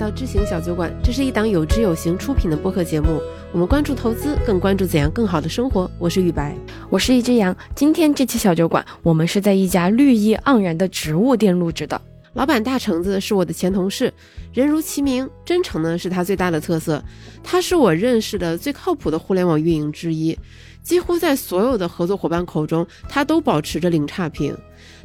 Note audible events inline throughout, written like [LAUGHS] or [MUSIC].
到知行小酒馆，这是一档有知有行出品的播客节目。我们关注投资，更关注怎样更好的生活。我是雨白，我是一只羊。今天这期小酒馆，我们是在一家绿意盎然的植物店录制的。老板大橙子是我的前同事，人如其名，真诚呢是他最大的特色。他是我认识的最靠谱的互联网运营之一，几乎在所有的合作伙伴口中，他都保持着零差评。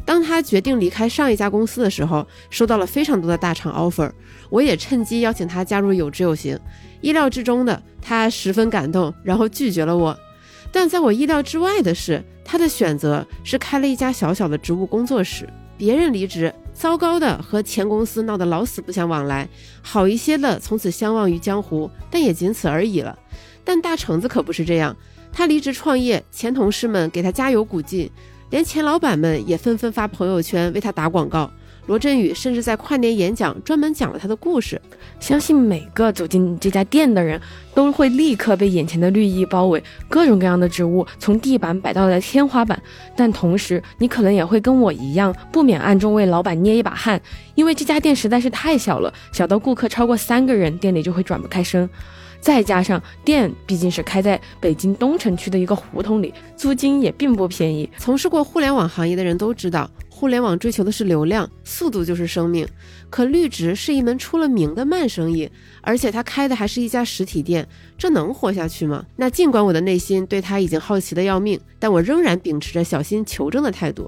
当他决定离开上一家公司的时候，收到了非常多的大厂 offer，我也趁机邀请他加入有知有行。意料之中的，他十分感动，然后拒绝了我。但在我意料之外的是，他的选择是开了一家小小的植物工作室。别人离职，糟糕的和前公司闹得老死不相往来；好一些的从此相忘于江湖，但也仅此而已了。但大橙子可不是这样，他离职创业，前同事们给他加油鼓劲。连前老板们也纷纷发朋友圈为他打广告，罗振宇甚至在跨年演讲专门讲了他的故事。相信每个走进这家店的人都会立刻被眼前的绿意包围，各种各样的植物从地板摆到了天花板。但同时，你可能也会跟我一样，不免暗中为老板捏一把汗，因为这家店实在是太小了，小到顾客超过三个人，店里就会转不开身。再加上店毕竟是开在北京东城区的一个胡同里，租金也并不便宜。从事过互联网行业的人都知道，互联网追求的是流量，速度就是生命。可绿植是一门出了名的慢生意，而且他开的还是一家实体店，这能活下去吗？那尽管我的内心对他已经好奇的要命，但我仍然秉持着小心求证的态度。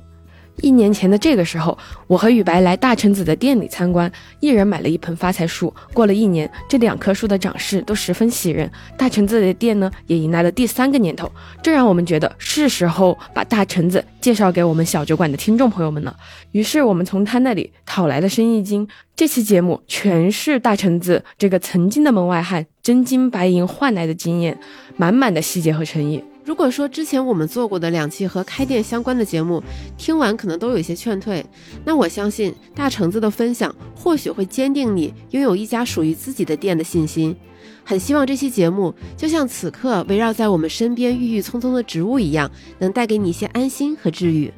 一年前的这个时候，我和雨白来大橙子的店里参观，一人买了一盆发财树。过了一年，这两棵树的长势都十分喜人，大橙子的店呢也迎来了第三个年头，这让我们觉得是时候把大橙子介绍给我们小酒馆的听众朋友们了。于是我们从他那里讨来了生意经。这期节目全是大橙子这个曾经的门外汉真金白银换来的经验，满满的细节和诚意。如果说之前我们做过的两期和开店相关的节目，听完可能都有一些劝退，那我相信大橙子的分享或许会坚定你拥有一家属于自己的店的信心。很希望这期节目就像此刻围绕在我们身边郁郁葱葱的植物一样，能带给你一些安心和治愈。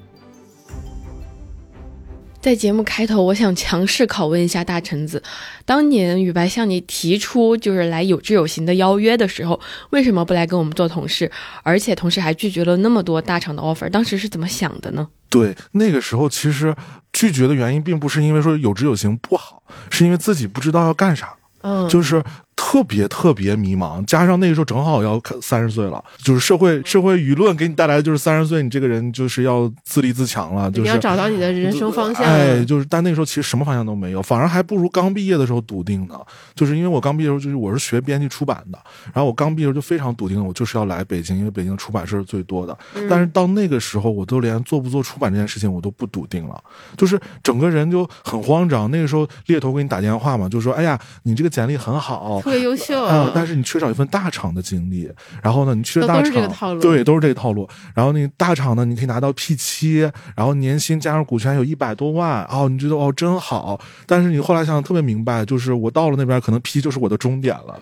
在节目开头，我想强势拷问一下大橙子：当年雨白向你提出就是来有志有行的邀约的时候，为什么不来跟我们做同事？而且同时还拒绝了那么多大厂的 offer，当时是怎么想的呢？对，那个时候其实拒绝的原因并不是因为说有志有行不好，是因为自己不知道要干啥，嗯，就是。特别特别迷茫，加上那个时候正好要三十岁了，就是社会社会舆论给你带来的就是三十岁，你这个人就是要自立自强了，就是要找到你的人生方向。哎，就是但那个时候其实什么方向都没有，反而还不如刚毕业的时候笃定呢。就是因为我刚毕业的时候就是我是学编辑出版的，然后我刚毕业时候就非常笃定，我就是要来北京，因为北京出版社是最多的。但是到那个时候，我都连做不做出版这件事情我都不笃定了，就是整个人就很慌张。那个时候猎头给你打电话嘛，就说：“哎呀，你这个简历很好。”特别优秀啊！但是你缺少一份大厂的经历，然后呢，你去了大厂，对，都是这个套路。然后那大厂呢，你可以拿到 P 七，然后年薪加上股权有一百多万，哦，你觉得哦真好。但是你后来想想特别明白，就是我到了那边，可能 P 就是我的终点了。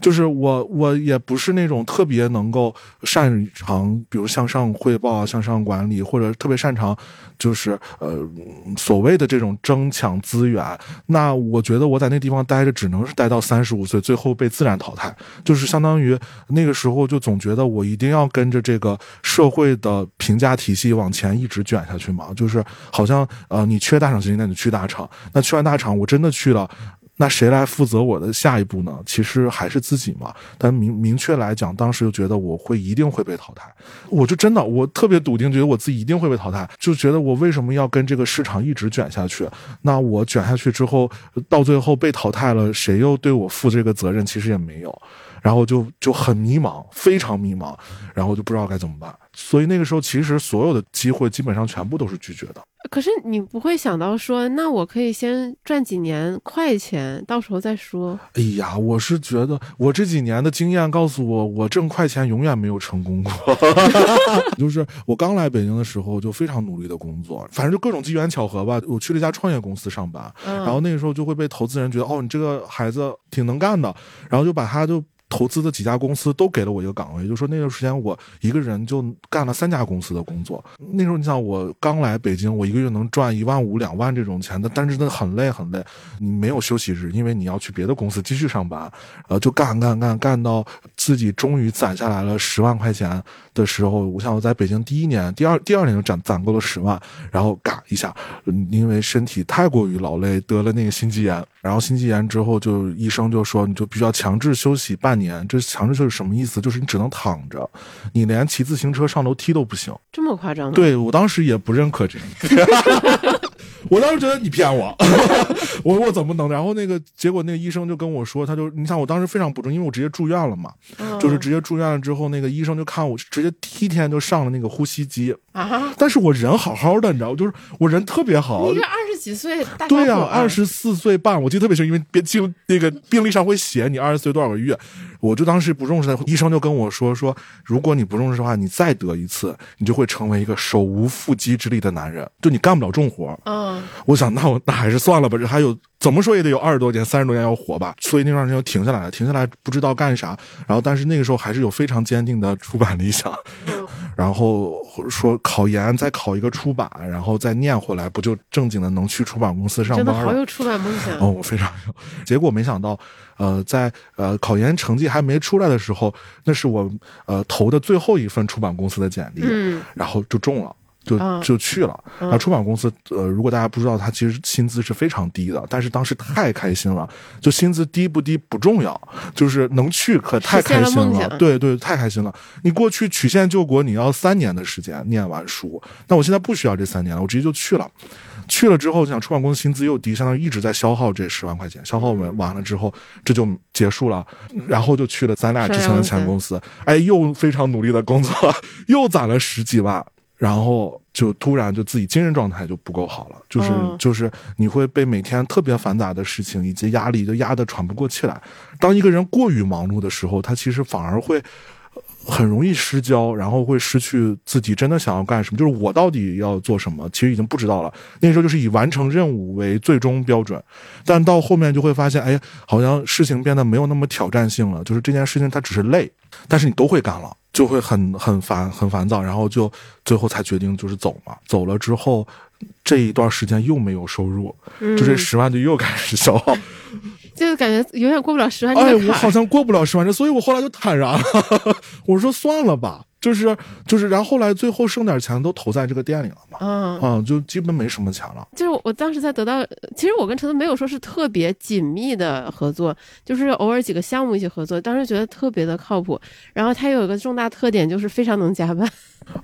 就是我，我也不是那种特别能够擅长，比如向上汇报、向上管理，或者特别擅长，就是呃所谓的这种争抢资源。那我觉得我在那地方待着，只能是待到三十五岁，最后被自然淘汰。就是相当于那个时候，就总觉得我一定要跟着这个社会的评价体系往前一直卷下去嘛。就是好像呃，你缺大厂经验，那你去大厂。那去完大厂，我真的去了。那谁来负责我的下一步呢？其实还是自己嘛。但明明确来讲，当时就觉得我会一定会被淘汰。我就真的我特别笃定，觉得我自己一定会被淘汰。就觉得我为什么要跟这个市场一直卷下去？那我卷下去之后，到最后被淘汰了，谁又对我负这个责任？其实也没有。然后就就很迷茫，非常迷茫，然后就不知道该怎么办。所以那个时候，其实所有的机会基本上全部都是拒绝的。可是你不会想到说，那我可以先赚几年快钱，到时候再说。哎呀，我是觉得我这几年的经验告诉我，我挣快钱永远没有成功过。[LAUGHS] 就是我刚来北京的时候，就非常努力的工作，反正就各种机缘巧合吧。我去了一家创业公司上班，然后那个时候就会被投资人觉得，哦，你这个孩子挺能干的，然后就把他就。投资的几家公司都给了我一个岗位，就说那段时间我一个人就干了三家公司的工作。那时候你想，我刚来北京，我一个月能赚一万五、两万这种钱的，但是真的很累很累。你没有休息日，因为你要去别的公司继续上班，呃，就干干干干到自己终于攒下来了十万块钱的时候，我想我在北京第一年、第二第二年就攒攒够了十万，然后嘎一下，因为身体太过于劳累，得了那个心肌炎。然后心肌炎之后，就医生就说你就必须要强制休息半年。这强制休息什么意思？就是你只能躺着，你连骑自行车上楼梯都不行。这么夸张？对我当时也不认可这个。[LAUGHS] 我当时觉得你骗我，[LAUGHS] 我我怎么能？然后那个结果，那个医生就跟我说，他就你想，我当时非常不重，因为我直接住院了嘛，就是直接住院了之后，那个医生就看我，直接第一天就上了那个呼吸机啊。但是我人好好的，你知道，就是我人特别好。你是二十几岁大对呀，二十四岁半，我记得特别清，因为病经那个病历上会写你二十岁多少个月。我就当时不重视的，医生就跟我说说，如果你不重视的话，你再得一次，你就会成为一个手无缚鸡之力的男人，就你干不了重活。嗯，我想那我那还是算了吧，这还有怎么说也得有二十多年、三十多年要活吧。所以那段时间就停下来了，停下来不知道干啥。然后但是那个时候还是有非常坚定的出版理想。然后说考研再考一个出版，然后再念回来，不就正经的能去出版公司上班了？真的好有出版梦想哦，我非常有。结果没想到，呃，在呃考研成绩还没出来的时候，那是我呃投的最后一份出版公司的简历，嗯，然后就中了。就就去了，然后出版公司，呃，如果大家不知道，他其实薪资是非常低的，但是当时太开心了，就薪资低不低不重要，就是能去可太开心了，对对，太开心了。你过去曲线救国，你要三年的时间念完书，那我现在不需要这三年了，我直接就去了。去了之后，想出版公司薪资又低，相当于一直在消耗这十万块钱，消耗完完了之后，这就结束了，然后就去了咱俩之前的前公司，哎，又非常努力的工作，[LAUGHS] 又攒了十几万。然后就突然就自己精神状态就不够好了，就是就是你会被每天特别繁杂的事情以及压力就压得喘不过气来。当一个人过于忙碌的时候，他其实反而会很容易失焦，然后会失去自己真的想要干什么。就是我到底要做什么，其实已经不知道了。那时候就是以完成任务为最终标准，但到后面就会发现，哎，好像事情变得没有那么挑战性了。就是这件事情它只是累，但是你都会干了。就会很很烦很烦躁，然后就最后才决定就是走嘛。走了之后，这一段时间又没有收入，就这十万就又开始消耗，[LAUGHS] 就感觉永远过不了十万。哎，我好像过不了十万这，所以我后来就坦然了，[LAUGHS] 我说算了吧。就是就是，然后后来最后剩点钱都投在这个店里了嘛，嗯嗯，就基本没什么钱了。就是我当时在得到，其实我跟陈总没有说是特别紧密的合作，就是偶尔几个项目一起合作，当时觉得特别的靠谱。然后他有一个重大特点，就是非常能加班。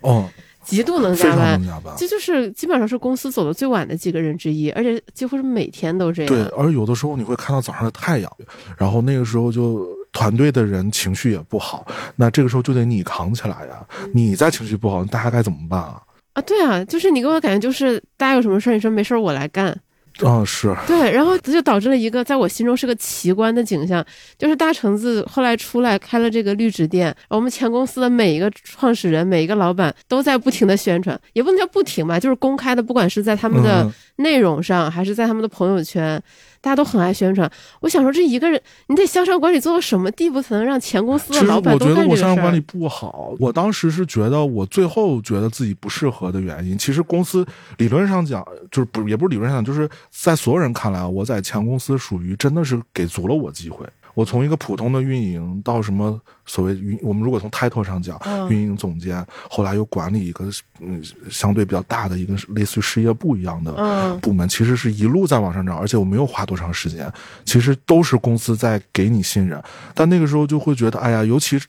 哦。[LAUGHS] 极度能加班，这就是基本上是公司走的最晚的几个人之一，而且几乎是每天都这样。对，而有的时候你会看到早上的太阳，然后那个时候就团队的人情绪也不好，那这个时候就得你扛起来呀。你在情绪不好，大家该怎么办啊？啊，对啊，就是你给我感觉就是大家有什么事儿，你说没事儿我来干。啊，是对，然后这就导致了一个在我心中是个奇观的景象，就是大橙子后来出来开了这个绿植店，我们前公司的每一个创始人、每一个老板都在不停的宣传，也不能叫不停吧，就是公开的，不管是在他们的内容上，还是在他们的朋友圈。大家都很爱宣传，我想说这一个人，你得销售管理做到什么地步才能让前公司的老板都干这个事儿？我觉得我销售管理不好，我当时是觉得我最后觉得自己不适合的原因，其实公司理论上讲就是不也不是理论上讲，就是在所有人看来，我在前公司属于真的是给足了我机会。我从一个普通的运营到什么所谓运，我们如果从 title 上讲，运营总监，后来又管理一个嗯相对比较大的一个类似于事业部一样的部门，其实是一路在往上涨，而且我没有花多长时间，其实都是公司在给你信任，但那个时候就会觉得，哎呀，尤其是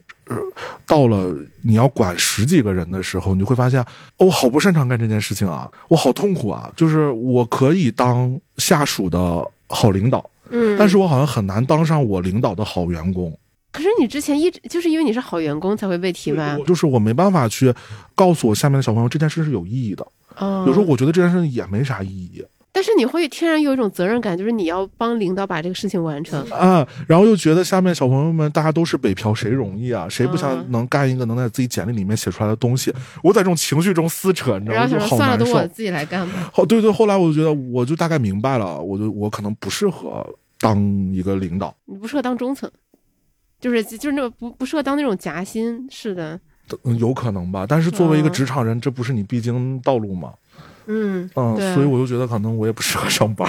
到了你要管十几个人的时候，你会发现，我好不擅长干这件事情啊，我好痛苦啊，就是我可以当下属的好领导。嗯，但是我好像很难当上我领导的好员工。可是你之前一直就是因为你是好员工才会被提拔，就是我没办法去告诉我下面的小朋友这件事是有意义的。有时候我觉得这件事也没啥意义。但是你会天然有一种责任感，就是你要帮领导把这个事情完成啊，然后又觉得下面小朋友们大家都是北漂，谁容易啊？谁不想能干一个能在自己简历里面写出来的东西？我在这种情绪中撕扯，你知道吗？就好难受。算了，都我自己来干吧。好，对对。后来我就觉得，我就大概明白了，我就我可能不适合当一个领导，你不适合当中层。就是就是那不不适合当那种夹心式的。有可能吧，但是作为一个职场人，这不是你必经道路吗？嗯嗯，所以我就觉得可能我也不适合上班。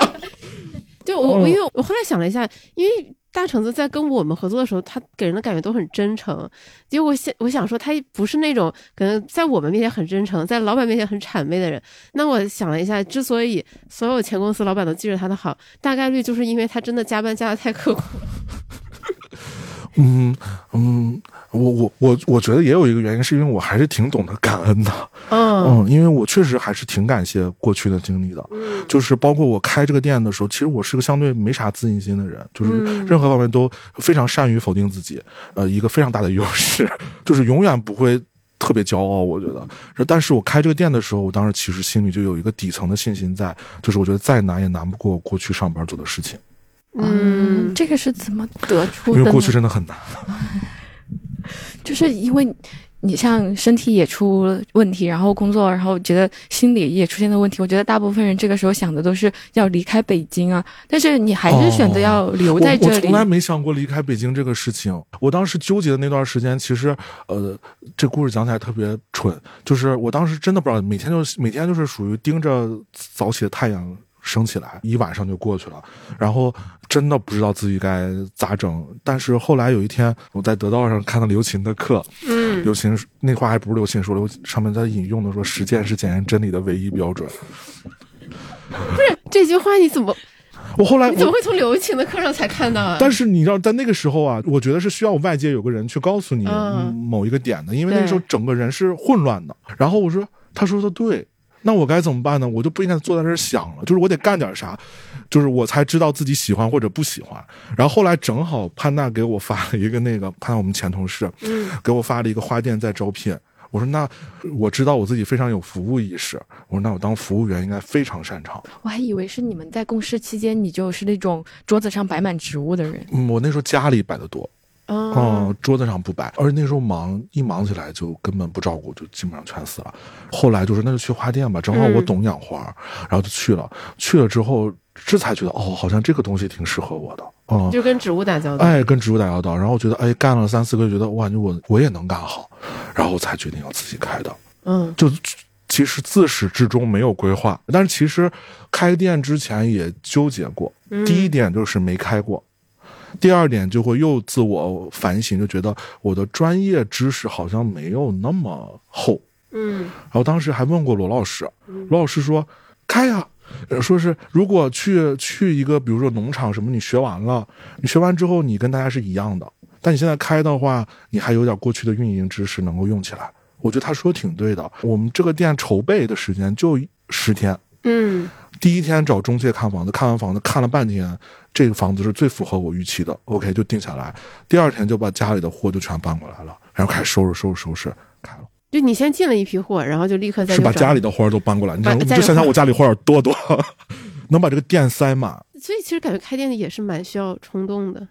[LAUGHS] 对我，因为我后来想了一下，因为。大橙子在跟我们合作的时候，他给人的感觉都很真诚。结果想，我想说，他不是那种可能在我们面前很真诚，在老板面前很谄媚的人。那我想了一下，之所以所有前公司老板都记着他的好，大概率就是因为他真的加班加的太刻苦。嗯嗯，我我我我觉得也有一个原因，是因为我还是挺懂得感恩的。嗯嗯，因为我确实还是挺感谢过去的经历的。嗯，就是包括我开这个店的时候，其实我是个相对没啥自信心的人，就是任何方面都非常善于否定自己。呃，一个非常大的优势，[LAUGHS] 就是永远不会特别骄傲。我觉得，但是我开这个店的时候，我当时其实心里就有一个底层的信心在，就是我觉得再难也难不过过去上班做的事情。嗯，这个是怎么得出的？因为过去真的很难，[LAUGHS] 就是因为你像身体也出问题，然后工作，然后觉得心理也出现了问题。我觉得大部分人这个时候想的都是要离开北京啊，但是你还是选择要留在这里。我从来没想过离开北京这个事情。我当时纠结的那段时间，其实呃，这故事讲起来特别蠢，就是我当时真的不知道，每天就每天就是属于盯着早起的太阳。升起来一晚上就过去了，然后真的不知道自己该咋整。但是后来有一天，我在得道上看到刘琴的课，嗯，刘琴那话还不是刘琴说的，上面在引用的说实践是检验真理的唯一标准。不是这句话你怎么？我后来你怎么会从刘琴的课上才看到啊？但是你知道，在那个时候啊，我觉得是需要外界有个人去告诉你某一个点的，因为那个时候整个人是混乱的。然后我说，他说的对。那我该怎么办呢？我就不应该坐在这儿想了，就是我得干点啥，就是我才知道自己喜欢或者不喜欢。然后后来正好潘娜给我发了一个那个，潘我们前同事，嗯，给我发了一个花店在招聘。我说那我知道我自己非常有服务意识，我说那我当服务员应该非常擅长。我还以为是你们在共事期间，你就是那种桌子上摆满植物的人。嗯，我那时候家里摆的多。嗯，桌子上不摆，而且那时候忙，一忙起来就根本不照顾，就基本上全死了。后来就是那就去花店吧，正好我懂养花，然后就去了。去了之后，这才觉得哦，好像这个东西挺适合我的。嗯，就跟植物打交道。哎，跟植物打交道，然后觉得哎，干了三四个月，觉得哇，我我也能干好，然后才决定要自己开的。嗯，就其实自始至终没有规划，但是其实开店之前也纠结过。第一点就是没开过。第二点就会又自我反省，就觉得我的专业知识好像没有那么厚，嗯，然后当时还问过罗老师，罗老师说开呀，说是如果去去一个比如说农场什么，你学完了，你学完之后你跟大家是一样的，但你现在开的话，你还有点过去的运营知识能够用起来。我觉得他说挺对的，我们这个店筹备的时间就十天，嗯。第一天找中介看房子，看完房子看了半天，这个房子是最符合我预期的，OK 就定下来。第二天就把家里的货就全搬过来了，然后开始收拾收拾收拾开了。就你先进了一批货，然后就立刻在是把家里的货都搬过来，你你就想想我家里货有多多，[LAUGHS] 能把这个店塞满。所以其实感觉开店也是蛮需要冲动的。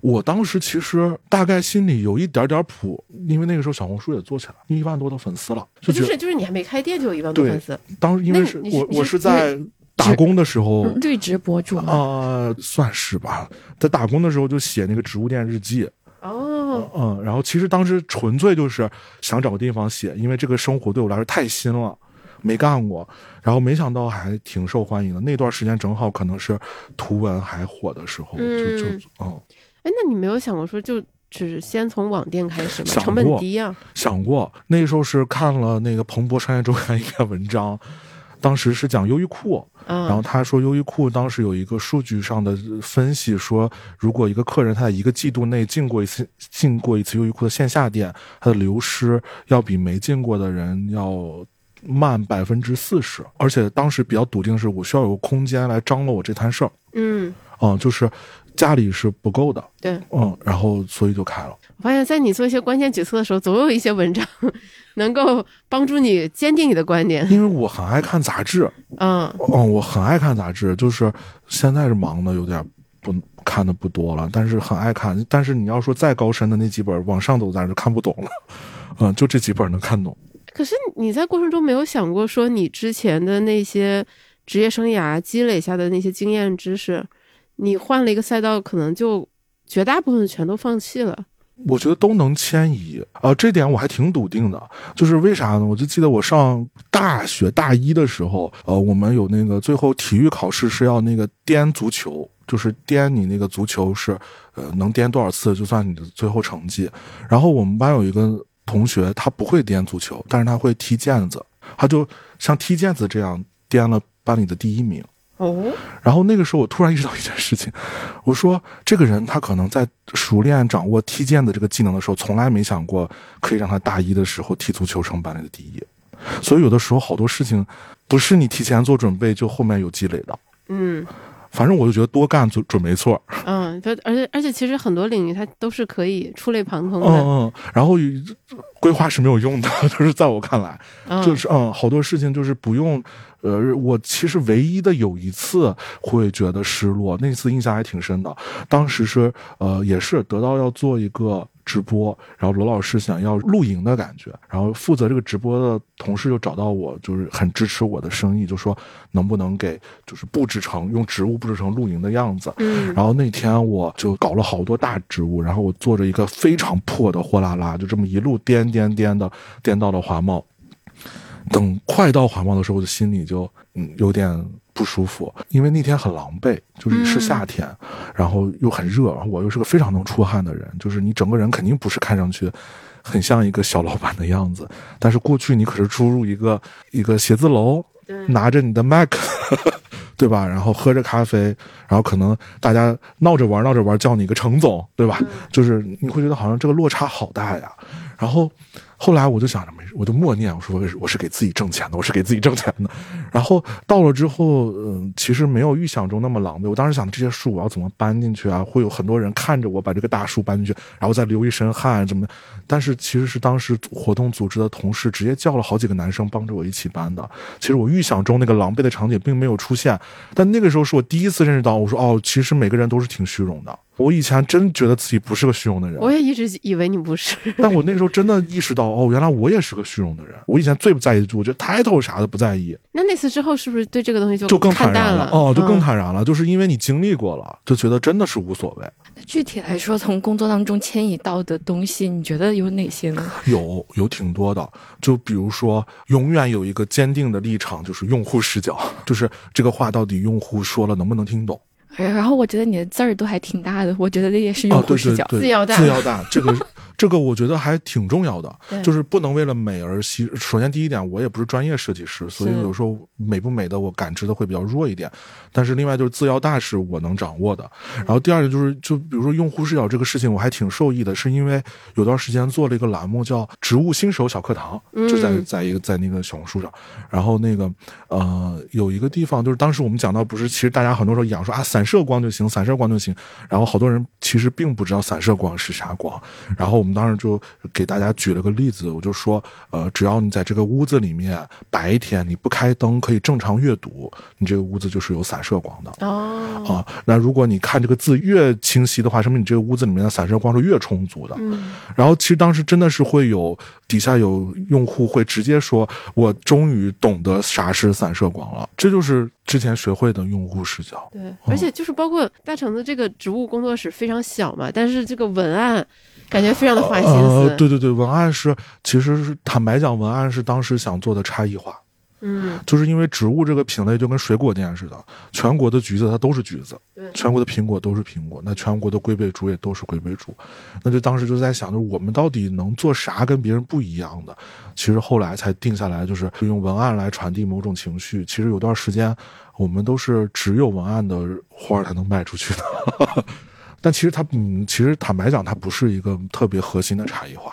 我当时其实大概心里有一点点谱，因为那个时候小红书也做起来，一万多的粉丝了，就是就是你还没开店就有一万多粉丝。当时因为是我我是在。打工的时候，绿植博主啊，算是吧。在打工的时候就写那个植物店日记。哦，嗯，然后其实当时纯粹就是想找个地方写，因为这个生活对我来说太新了，没干过。然后没想到还挺受欢迎的。那段时间正好可能是图文还火的时候，就就哦。哎，那你没有想过说就只先从网店开始吗？成本低啊。想过，那时候是看了那个彭博商业周刊一篇文章。当时是讲优衣库，然后他说优衣库当时有一个数据上的分析，说如果一个客人他在一个季度内进过一次进过一次优衣库的线下店，他的流失要比没进过的人要慢百分之四十，而且当时比较笃定的是，我需要有个空间来张罗我这摊事儿。嗯，嗯，就是家里是不够的。对，嗯，然后所以就开了。我发现，在你做一些关键决策的时候，总有一些文章能够帮助你坚定你的观点。因为我很爱看杂志，嗯嗯，我很爱看杂志，就是现在是忙的有点不看的不多了，但是很爱看。但是你要说再高深的那几本往上走，咱就看不懂了，[LAUGHS] 嗯，就这几本能看懂。可是你在过程中没有想过说，你之前的那些职业生涯积累下的那些经验知识，你换了一个赛道，可能就。绝大部分全都放弃了。我觉得都能迁移啊，这点我还挺笃定的。就是为啥呢？我就记得我上大学大一的时候，呃，我们有那个最后体育考试是要那个颠足球，就是颠你那个足球是，呃，能颠多少次就算你的最后成绩。然后我们班有一个同学，他不会颠足球，但是他会踢毽子，他就像踢毽子这样颠了班里的第一名。哦，然后那个时候我突然意识到一件事情，我说这个人他可能在熟练掌握踢毽的这个技能的时候，从来没想过可以让他大一的时候踢足球成班里的第一。所以有的时候好多事情不是你提前做准备就后面有积累的。嗯，反正我就觉得多干准准没错。嗯，对，而且而且其实很多领域它都是可以触类旁通的。嗯嗯，然后规划是没有用的，[LAUGHS] 就是在我看来，就是嗯，好多事情就是不用。呃，我其实唯一的有一次会觉得失落，那次印象还挺深的。当时是呃，也是得到要做一个直播，然后罗老师想要露营的感觉，然后负责这个直播的同事就找到我，就是很支持我的生意，就说能不能给就是布置成用植物布置成露营的样子。嗯，然后那天我就搞了好多大植物，然后我坐着一个非常破的货拉拉，就这么一路颠颠颠的颠到了华贸。等快到华贸的时候，我的心里就嗯有点不舒服，因为那天很狼狈，就是是夏天，然后又很热，然后我又是个非常能出汗的人，就是你整个人肯定不是看上去很像一个小老板的样子。但是过去你可是出入一个一个写字楼，拿着你的 Mac，[LAUGHS] 对吧？然后喝着咖啡，然后可能大家闹着玩闹着玩叫你一个程总，对吧？就是你会觉得好像这个落差好大呀。然后后来我就想着没事。我就默念我说我是给自己挣钱的，我是给自己挣钱的。[LAUGHS] 然后到了之后，嗯，其实没有预想中那么狼狈。我当时想这些树我要怎么搬进去啊？会有很多人看着我把这个大树搬进去，然后再流一身汗，怎么？但是其实是当时活动组织的同事直接叫了好几个男生帮着我一起搬的。其实我预想中那个狼狈的场景并没有出现，但那个时候是我第一次认识到，我说哦，其实每个人都是挺虚荣的。我以前真觉得自己不是个虚荣的人，我也一直以为你不是。[LAUGHS] 但我那时候真的意识到，哦，原来我也是个虚荣的人。我以前最不在意，我觉得 title 啥的不在意。那那次之后，是不是对这个东西就就更坦然了？哦，就更坦然了，就是因为你经历过了，就觉得真的是无所谓。具体来说，从工作当中迁移到的东西，你觉得有哪些呢？[LAUGHS] 有，有挺多的。就比如说，永远有一个坚定的立场，就是用户视角，就是这个话到底用户说了能不能听懂。然后我觉得你的字儿都还挺大的，我觉得这也是用户视角，字要大，字要大，这个。这个我觉得还挺重要的，就是不能为了美而牺。首先第一点，我也不是专业设计师，所以有时候美不美的我感知的会比较弱一点。但是另外就是字要大是我能掌握的。然后第二个就是，就比如说用户视角这个事情，我还挺受益的，是因为有段时间做了一个栏目叫“植物新手小课堂”，就在在一个在那个小红书上。然后那个呃有一个地方就是当时我们讲到，不是其实大家很多时候讲说啊散射光就行，散射光就行。然后好多人其实并不知道散射光是啥光。然后我们当时就给大家举了个例子，我就说，呃，只要你在这个屋子里面，白天你不开灯可以正常阅读，你这个屋子就是有散射光的。哦，啊，那如果你看这个字越清晰的话，说明你这个屋子里面的散射光是越充足的。嗯，然后其实当时真的是会有底下有用户会直接说，我终于懂得啥是散射光了，这就是之前学会的用户视角。对，而且就是包括大橙子这个植物工作室非常小嘛，但是这个文案。感觉非常的花心思。对对对，文案是，其实是坦白讲，文案是当时想做的差异化。嗯，就是因为植物这个品类就跟水果店似的，全国的橘子它都是橘子，全国的苹果都是苹果，那全国的龟背竹也都是龟背竹，那就当时就在想，就是我们到底能做啥跟别人不一样的？其实后来才定下来，就是用文案来传递某种情绪。其实有段时间，我们都是只有文案的花才能卖出去的。[LAUGHS] 但其实它，嗯，其实坦白讲，它不是一个特别核心的差异化，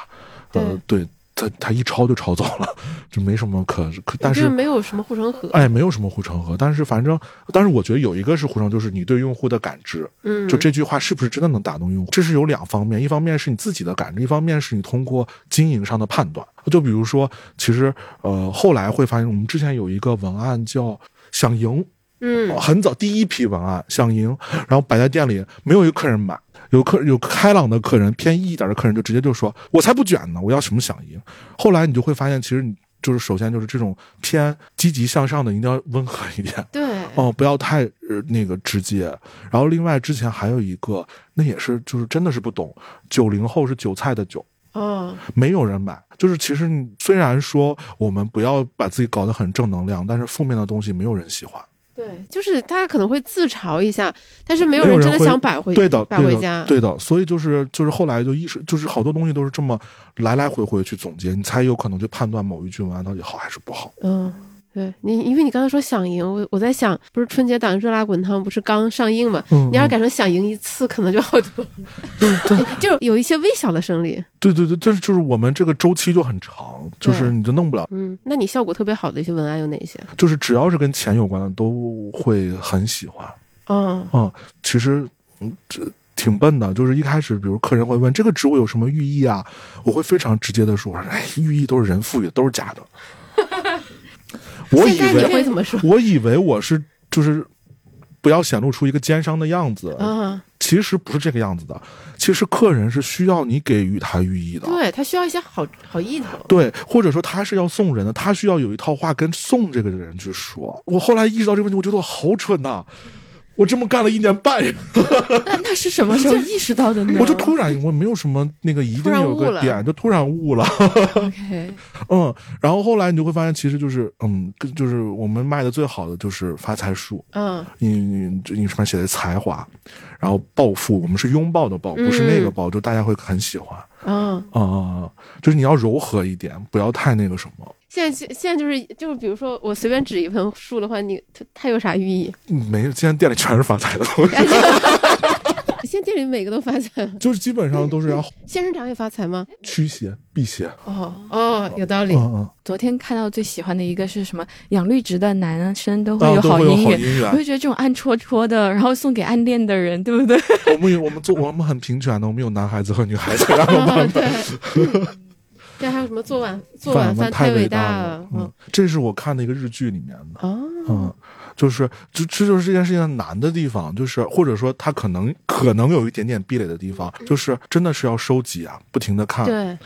呃，对，它它一抄就抄走了，就没什么可可，但是没有什么护城河，哎，没有什么护城河，但是反正，但是我觉得有一个是护城，就是你对用户的感知，嗯，就这句话是不是真的能打动用户，这是有两方面，一方面是你自己的感知，一方面是你通过经营上的判断，就比如说，其实，呃，后来会发现，我们之前有一个文案叫想赢。嗯，很早第一批文案想赢，然后摆在店里，没有一个客人买，有客有开朗的客人，偏 E 一点的客人就直接就说：“我才不卷呢，我要什么想赢。”后来你就会发现，其实你就是首先就是这种偏积极向上的，一定要温和一点。对，哦，不要太那个直接。然后另外之前还有一个，那也是就是真的是不懂，九零后是韭菜的韭。嗯，没有人买。就是其实虽然说我们不要把自己搞得很正能量，但是负面的东西没有人喜欢。对，就是大家可能会自嘲一下，但是没有人真的想摆回对的，摆回家。对的，所以就是就是后来就意识，就是好多东西都是这么来来回回去总结，你才有可能去判断某一句文案到底好还是不好。嗯。对你，因为你刚才说想赢，我我在想，不是春节档《热辣滚烫》不是刚上映嘛？你要是改成想赢一次，可能就好多，[LAUGHS] 就有一些微小的胜利。对对对，但是就是我们这个周期就很长，就是你就弄不了。嗯，那你效果特别好的一些文案有哪些？就是只要是跟钱有关的，都会很喜欢。嗯嗯，其实这挺笨的，就是一开始，比如客人会问这个植物有什么寓意啊，我会非常直接的说，哎，寓意都是人赋予的，都是假的。我以为我以为我是就是不要显露出一个奸商的样子，嗯，其实不是这个样子的。其实客人是需要你给予他寓意的，对他需要一些好好意头，对，或者说他是要送人的，他需要有一套话跟送这个人去说。我后来意识到这个问题，我觉得我好蠢呐。我这么干了一年半，那那是什么时候意识到的呢？我就突然，我没有什么那个一定有个点，就突然悟了。OK，[LAUGHS] 嗯，然后后来你就会发现，其实就是，嗯，就是我们卖的最好的就是发财树，嗯，你你你上面写的才华，然后暴富，我们是拥抱的抱，不是那个抱，就大家会很喜欢。嗯啊，就是你要柔和一点，不要太那个什么。现在现在就是就是，比如说我随便指一盆树的话，你它它有啥寓意？没有，现在店里全是发财的东西。[LAUGHS] 现在店里每个都发财，[LAUGHS] 就是基本上都是要。仙人掌也发财吗？驱邪辟邪。哦哦，有道理。嗯嗯。昨天看到最喜欢的一个是什么？养绿植的男生都会有好姻缘。我就觉得这种暗戳戳的，然后送给暗恋的人，对不对？我们有我们做我们很平权的，我们有男孩子和女孩子两个版本。[LAUGHS] 这还有什么做晚做晚饭太伟大了？嗯，这是我看的一个日剧里面的。哦，嗯，就是这这就是这件事情难的地方，就是或者说他可能可能有一点点壁垒的地方，就是真的是要收集啊，不停的看。对，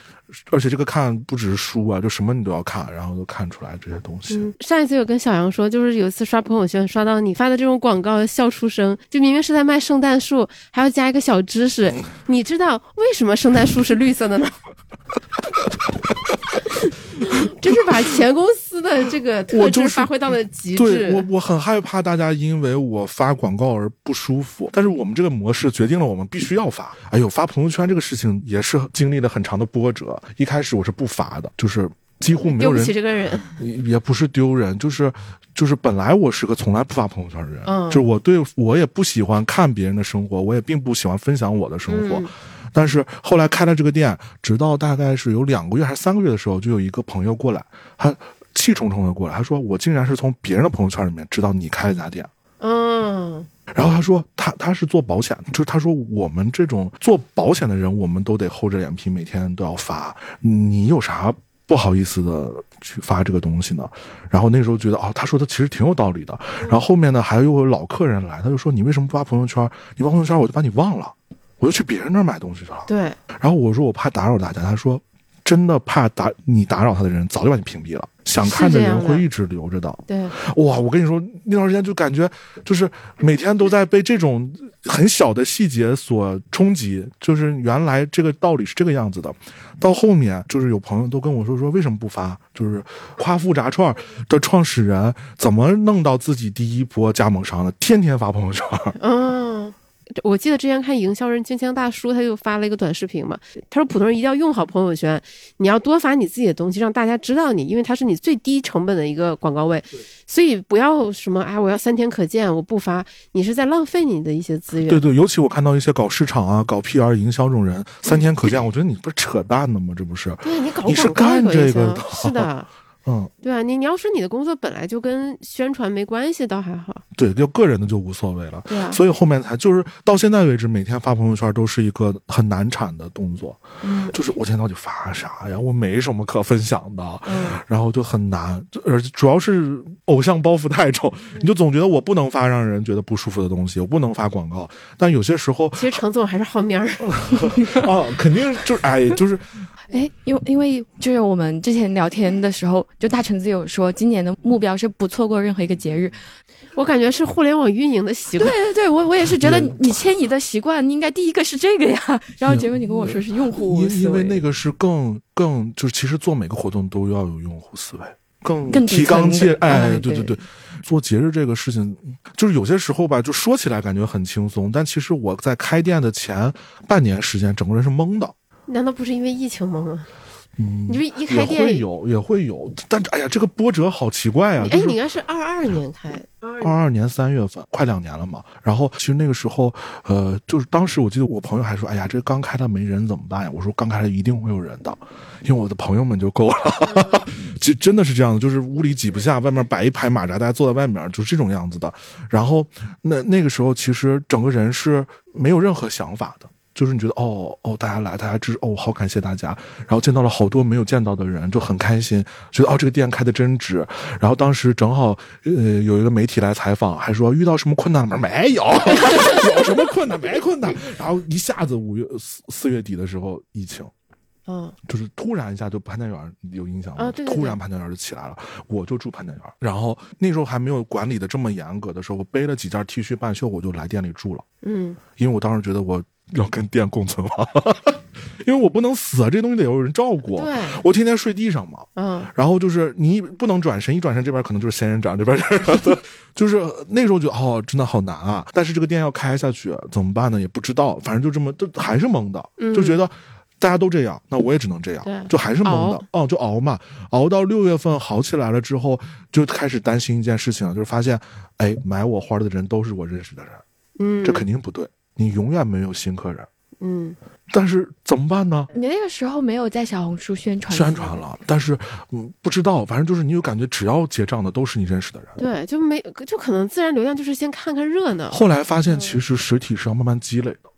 而且这个看不只是书啊，就什么你都要看，然后都看出来这些东西。上一次有跟小杨说，就是有一次刷朋友圈刷到你发的这种广告笑出声，就明明是在卖圣诞树，还要加一个小知识，你知道为什么圣诞树是绿色的呢？[LAUGHS] [LAUGHS] 真是把前公司的这个特质发挥到了极致。对我，我很害怕大家因为我发广告而不舒服。但是我们这个模式决定了我们必须要发。哎呦，发朋友圈这个事情也是经历了很长的波折。一开始我是不发的，就是几乎没有人。丢不起这个人，也不是丢人，就是就是本来我是个从来不发朋友圈的人，嗯，就是我对我也不喜欢看别人的生活，我也并不喜欢分享我的生活。但是后来开了这个店，直到大概是有两个月还是三个月的时候，就有一个朋友过来，他气冲冲的过来，他说：“我竟然是从别人的朋友圈里面知道你开了家店。”嗯，然后他说他他是做保险，就是他说我们这种做保险的人，我们都得厚着脸皮每天都要发，你有啥不好意思的去发这个东西呢？然后那时候觉得哦，他说的其实挺有道理的。然后后面呢，还有有老客人来，他就说你为什么不发朋友圈？你发朋友圈我就把你忘了。我就去别人那儿买东西去了。对，然后我说我怕打扰大家，他说真的怕打你打扰他的人早就把你屏蔽了，想看的人会一直留着的。对，哇，我跟你说那段时间就感觉就是每天都在被这种很小的细节所冲击，就是原来这个道理是这个样子的。到后面就是有朋友都跟我说说为什么不发，就是夸父炸串的创始人怎么弄到自己第一波加盟商的，天天发朋友圈。嗯。我记得之前看营销人金枪大叔，他就发了一个短视频嘛。他说普通人一定要用好朋友圈，你要多发你自己的东西，让大家知道你，因为它是你最低成本的一个广告位。所以不要什么哎，我要三天可见，我不发，你是在浪费你的一些资源。对对，尤其我看到一些搞市场啊、搞 PR 营销这种人，三天可见，我觉得你不是扯淡呢吗？这不是？对你搞你是干这个的，是的。[LAUGHS] 嗯，对啊，你你要说你的工作本来就跟宣传没关系，倒还好。对，就个人的就无所谓了。对啊，所以后面才就是到现在为止，每天发朋友圈都是一个很难产的动作。嗯，就是我今天到底发啥呀？我没什么可分享的。嗯，然后就很难，而主要是偶像包袱太重，你就总觉得我不能发让人觉得不舒服的东西，我不能发广告。但有些时候，其实程总还是好面儿。[LAUGHS] 啊，肯定就是哎，就是。哎，因为因为就是我们之前聊天的时候，就大橙子有说，今年的目标是不错过任何一个节日。我感觉是互联网运营的习惯。对对对，我我也是觉得你迁移的习惯应该第一个是这个呀。然后结果你跟我说是用户思维，因为那个是更更就是其实做每个活动都要有用户思维，更提纲挈哎，对对对，做节日这个事情，就是有些时候吧，就说起来感觉很轻松，但其实我在开店的前半年时间，整个人是懵的。难道不是因为疫情懵吗？嗯，你说一开店也会有，也会有，但哎呀，这个波折好奇怪啊！哎，你应该是二二年开，二二年三月份，快两年了嘛。然后其实那个时候，呃，就是当时我记得我朋友还说，哎呀，这刚开的没人怎么办呀？我说刚开的一定会有人的，因为我的朋友们就够了。[LAUGHS] 其实真的是这样的，就是屋里挤不下，外面摆一排马扎，大家坐在外面，就是这种样子的。然后那那个时候，其实整个人是没有任何想法的。就是你觉得哦哦，大家来，大家支持哦，好感谢大家，然后见到了好多没有见到的人，就很开心，觉得哦这个店开的真值。然后当时正好呃有一个媒体来采访，还说遇到什么困难吗？[LAUGHS] 没有，有什么困难没困难。然后一下子五月四四月底的时候，疫情，嗯，就是突然一下就潘家园有影响了，突然潘家园就起来了。我就住潘家园，然后那时候还没有管理的这么严格的时候，我背了几件 T 恤半袖，我就来店里住了。嗯，因为我当时觉得我。要跟店共存亡，[LAUGHS] 因为我不能死啊，这东西得有人照顾。对，我天天睡地上嘛。嗯，然后就是你不能转身，一转身这边可能就是仙人掌，这边是，[LAUGHS] 就是那时候觉得哦，真的好难啊。但是这个店要开下去怎么办呢？也不知道，反正就这么，就还是懵的，就觉得大家都这样，那我也只能这样，就还是懵的。哦，就熬嘛，熬到六月份好起来了之后，就开始担心一件事情，就是发现，哎，买我花的人都是我认识的人，嗯，这肯定不对。你永远没有新客人，嗯，但是怎么办呢？你那个时候没有在小红书宣传，宣传了，但是嗯，不知道，反正就是你有感觉，只要结账的都是你认识的人，对，就没就可能自然流量就是先看看热闹。后来发现，其实实体是要慢慢积累的。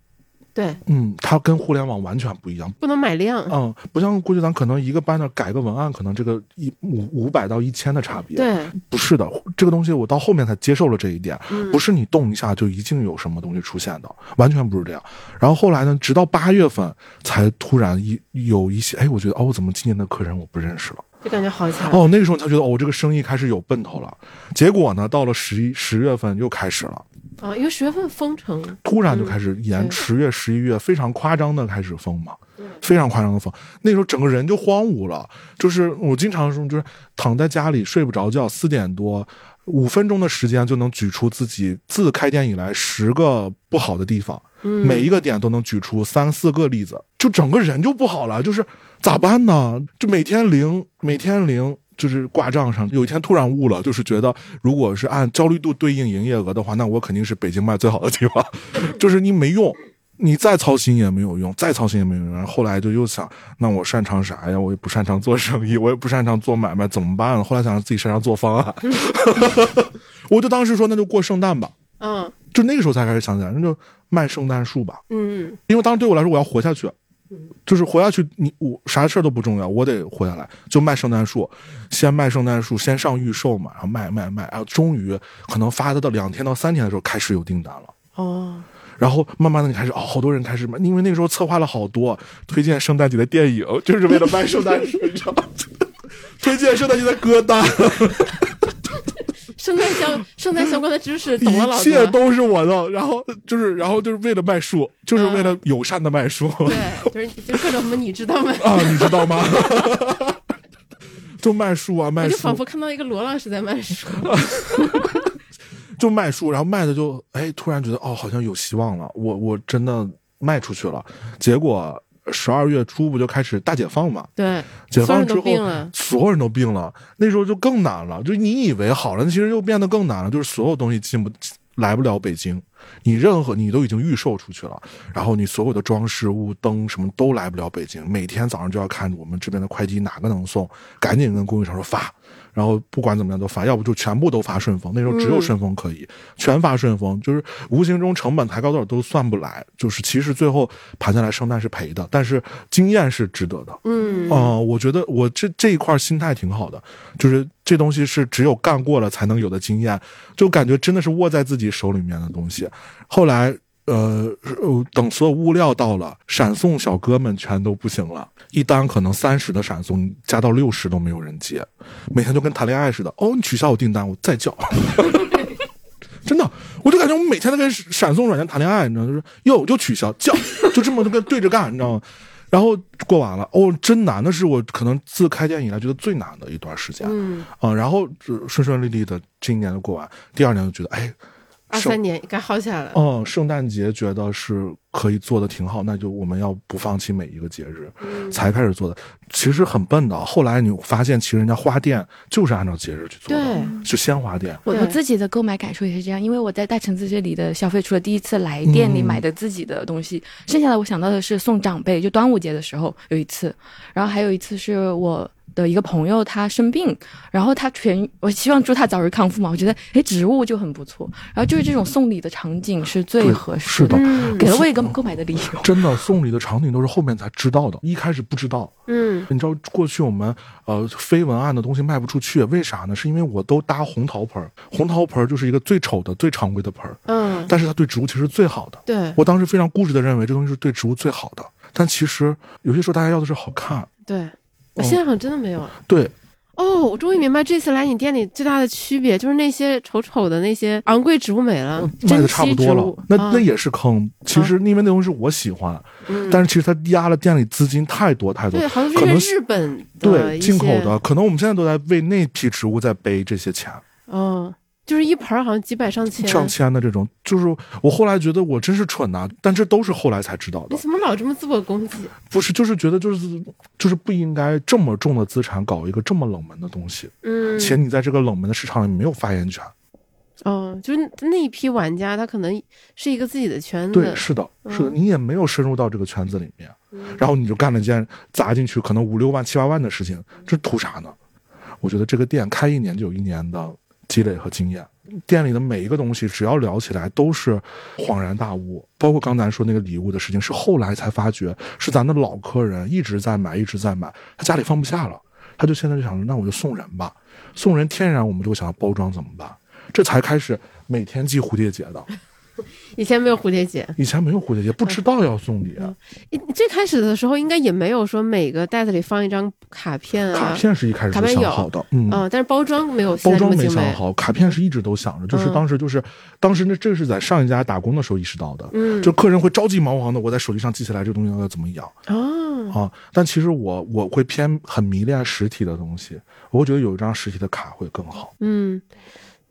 对，嗯，它跟互联网完全不一样，不能买量，嗯，不像过去咱可能一个 banner 改个文案，可能这个一五五百到一千的差别，对，不是的，这个东西我到后面才接受了这一点，不是你动一下就一定有什么东西出现的，完全不是这样。然后后来呢，直到八月份才突然一有一些，哎，我觉得哦，怎么今年的客人我不认识了，就感觉好起来。哦，那个时候他觉得哦，这个生意开始有奔头了。结果呢，到了十一十月份又开始了。啊，因为十月份封城，突然就开始延十月、十一月非常夸张的开始封嘛，非常夸张的封。那时候整个人就荒芜了，就是我经常说，就是躺在家里睡不着觉，四点多五分钟的时间就能举出自己自开店以来十个不好的地方，每一个点都能举出三四个例子，就整个人就不好了，就是咋办呢？就每天零，每天零。就是挂账上，有一天突然悟了，就是觉得如果是按焦虑度对应营业额的话，那我肯定是北京卖最好的地方。[LAUGHS] 就是你没用，你再操心也没有用，再操心也没有用。然后后来就又想，那我擅长啥呀？我也不擅长做生意，我也不擅长做买卖，怎么办？后来想自己擅长做方案，[LAUGHS] 我就当时说那就过圣诞吧。嗯，就那个时候才开始想起来，那就卖圣诞树吧。嗯，因为当时对我来说，我要活下去。就是活下去，你我啥事儿都不重要，我得活下来。就卖圣诞树，先卖圣诞树，先上预售嘛，然后卖卖卖，然后终于可能发的到两天到三天的时候开始有订单了。哦，然后慢慢的你开始哦，好多人开始买，因为那个时候策划了好多推荐圣诞节的电影，就是为了卖圣诞树，你知道吗？[LAUGHS] 推荐圣诞节的歌单。圣诞相 [LAUGHS] 圣诞相关的知识懂了，一切都是我的。然后就是，然后就是为了卖书，就是为了友善的卖书。对，就是就各种什么，你知道吗？啊，你知道吗？[LAUGHS] 就卖书啊，卖书。就仿佛看到一个罗老师在卖书。[LAUGHS] 就卖书，然后卖的就哎，突然觉得哦，好像有希望了。我我真的卖出去了，结果。十二月初不就开始大解放嘛？对，解放之后，所有人都病了。那时候就更难了，就你以为好了，其实又变得更难了。就是所有东西进不来不了北京，你任何你都已经预售出去了，然后你所有的装饰物、灯什么都来不了北京。每天早上就要看我们这边的快递哪个能送，赶紧跟供应商说发。然后不管怎么样都发，要不就全部都发顺丰。那时候只有顺丰可以全发顺丰，就是无形中成本抬高多少都算不来。就是其实最后盘下来，圣诞是赔的，但是经验是值得的。嗯啊，我觉得我这这一块心态挺好的，就是这东西是只有干过了才能有的经验，就感觉真的是握在自己手里面的东西。后来呃，等所有物料到了，闪送小哥们全都不行了，一单可能三十的闪送加到六十都没有人接，每天就跟谈恋爱似的。哦，你取消我订单，我再叫。[LAUGHS] 真的，我就感觉我们每天都跟闪送软件谈恋爱，你知道，就是哟就取消叫，就这么就跟对着干，你知道吗？然后过完了，哦，真难，的是我可能自开店以来觉得最难的一段时间。嗯啊，然后顺顺利利的这一年就过完，第二年就觉得，哎。二三年该好起来了。嗯，圣诞节觉得是可以做的挺好，那就我们要不放弃每一个节日，才开始做的。其实很笨的，后来你发现，其实人家花店就是按照节日去做的，是鲜花店。我我自己的购买感受也是这样，因为我在大橙子这里的消费，除了第一次来店里买的自己的东西，剩下的我想到的是送长辈，就端午节的时候有一次，然后还有一次是我。的一个朋友，他生病，然后他全，我希望祝他早日康复嘛。我觉得，哎，植物就很不错。然后就是这种送礼的场景是最合适的，给了我一个购买的理由。[LAUGHS] 真的，送礼的场景都是后面才知道的，一开始不知道。嗯，你知道过去我们呃非文案的东西卖不出去，为啥呢？是因为我都搭红陶盆，红陶盆就是一个最丑的、最常规的盆。嗯，但是它对植物其实最好的。对，我当时非常固执的认为这东西是对植物最好的，但其实有些时候大家要的是好看。对。我现在好像真的没有。对，哦，我终于明白这次来你店里最大的区别，就是那些丑丑的那些昂贵植物没了，卖的差不多了。那那也是坑。其实因为那东西我喜欢，但是其实它压了店里资金太多太多。对，好像是日本对进口的，可能我们现在都在为那批植物在背这些钱。嗯。就是一盘好像几百上千上千的这种，就是我后来觉得我真是蠢呐，但这都是后来才知道的。你怎么老这么自我攻击？不是，就是觉得就是就是不应该这么重的资产搞一个这么冷门的东西，嗯，且你在这个冷门的市场里没有发言权。哦，就是那一批玩家，他可能是一个自己的圈子。对，是的，是的，你也没有深入到这个圈子里面，然后你就干了件砸进去可能五六万七八万的事情，这图啥呢？我觉得这个店开一年就有一年的。积累和经验，店里的每一个东西，只要聊起来都是恍然大悟。包括刚才说那个礼物的事情，是后来才发觉，是咱的老客人一直在买，一直在买，他家里放不下了，他就现在就想着，那我就送人吧。送人天然我们就想要包装怎么办？这才开始每天系蝴蝶结的。[LAUGHS] 以前没有蝴蝶结，以前没有蝴蝶结，不知道要送礼。你最开始的时候应该也没有说每个袋子里放一张卡片啊。卡片是一开始就想好的，嗯，但是包装没有。包装没想好，卡片是一直都想着，就是当时就是，当时那这是在上一家打工的时候意识到的，嗯，就客人会着急忙慌的，我在手机上记下来这个东西要怎么养。哦。啊，但其实我我会偏很迷恋实体的东西，我觉得有一张实体的卡会更好，嗯。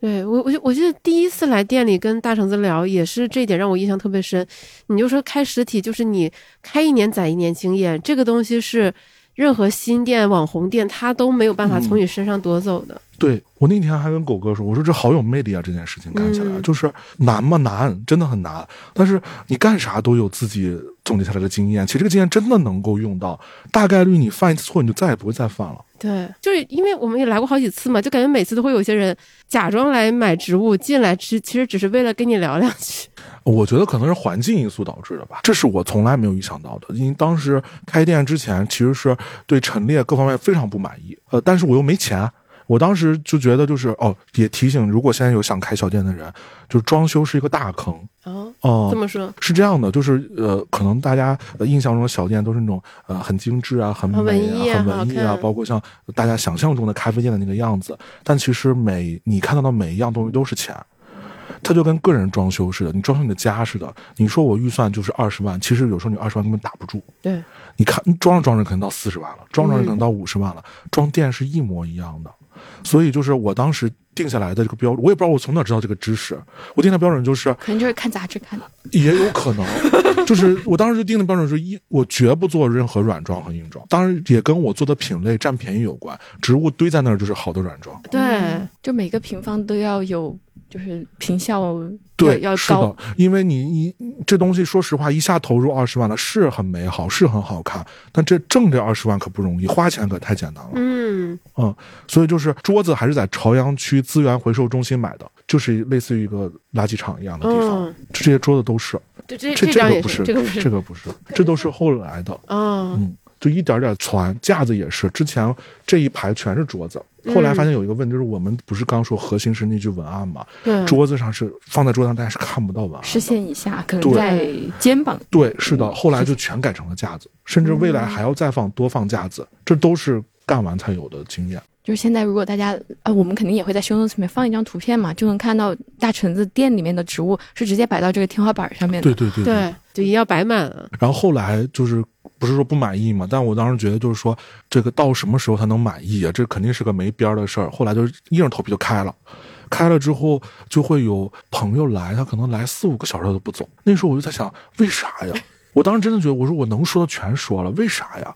对我，我我记得第一次来店里跟大橙子聊，也是这一点让我印象特别深。你就说开实体，就是你开一年攒一年经验，这个东西是任何新店、网红店他都没有办法从你身上夺走的。对我那天还跟狗哥说，我说这好有魅力啊！这件事情干起来就是难吗？难，真的很难。但是你干啥都有自己总结下来的经验，其实这个经验真的能够用到。大概率你犯一次错，你就再也不会再犯了。对，就是因为我们也来过好几次嘛，就感觉每次都会有些人假装来买植物进来吃，其实只是为了跟你聊两句。我觉得可能是环境因素导致的吧，这是我从来没有预想到的。因为当时开店之前，其实是对陈列各方面非常不满意，呃，但是我又没钱。我当时就觉得，就是哦，也提醒，如果现在有想开小店的人，就是装修是一个大坑哦。哦，这么说？是这样的，就是呃，可能大家印象中的小店都是那种呃很精致啊、很美啊、很文艺啊，包括像大家想象中的咖啡店的那个样子。但其实每你看到的每一样东西都是钱，它就跟个人装修似的，你装修你的家似的。你说我预算就是二十万，其实有时候你二十万根本打不住。对，你看装着装着可能到四十万了，装着装着可能到五十万了，装店是一模一样的。所以就是我当时定下来的这个标准，我也不知道我从哪知道这个知识。我定的标准就是，可能就是看杂志看的，也有可能。就是我当时就定的标准是一，我绝不做任何软装和硬装。当然也跟我做的品类占便宜有关。植物堆在那儿就是好的软装。对，就每个平方都要有。就是平效对要高，因为你你这东西说实话，一下投入二十万了，是很美好，是很好看，但这挣这二十万可不容易，花钱可太简单了。嗯嗯，所以就是桌子还是在朝阳区资源回收中心买的，就是类似于一个垃圾场一样的地方，这些桌子都是。这这这个不是，这个不是，这个不是，这都是后来的。嗯。就一点点传。架子也是，之前这一排全是桌子，后来发现有一个问题，就是我们不是刚说核心是那句文案嘛？对，桌子上是放在桌子上，大家是看不到文案，视线以下，可能在肩膀。对，是的，后来就全改成了架子，甚至未来还要再放多放架子，这都是干完才有的经验。就是现在，如果大家啊，我们肯定也会在修诺里面放一张图片嘛，就能看到大橙子店里面的植物是直接摆到这个天花板上面的。对对对对，对就要摆满了。然后后来就是不是说不满意嘛，但我当时觉得就是说这个到什么时候才能满意啊？这肯定是个没边儿的事儿。后来就是硬着头皮就开了，开了之后就会有朋友来，他可能来四五个小时他都不走。那时候我就在想，为啥呀？我当时真的觉得，我说我能说的全说了，为啥呀？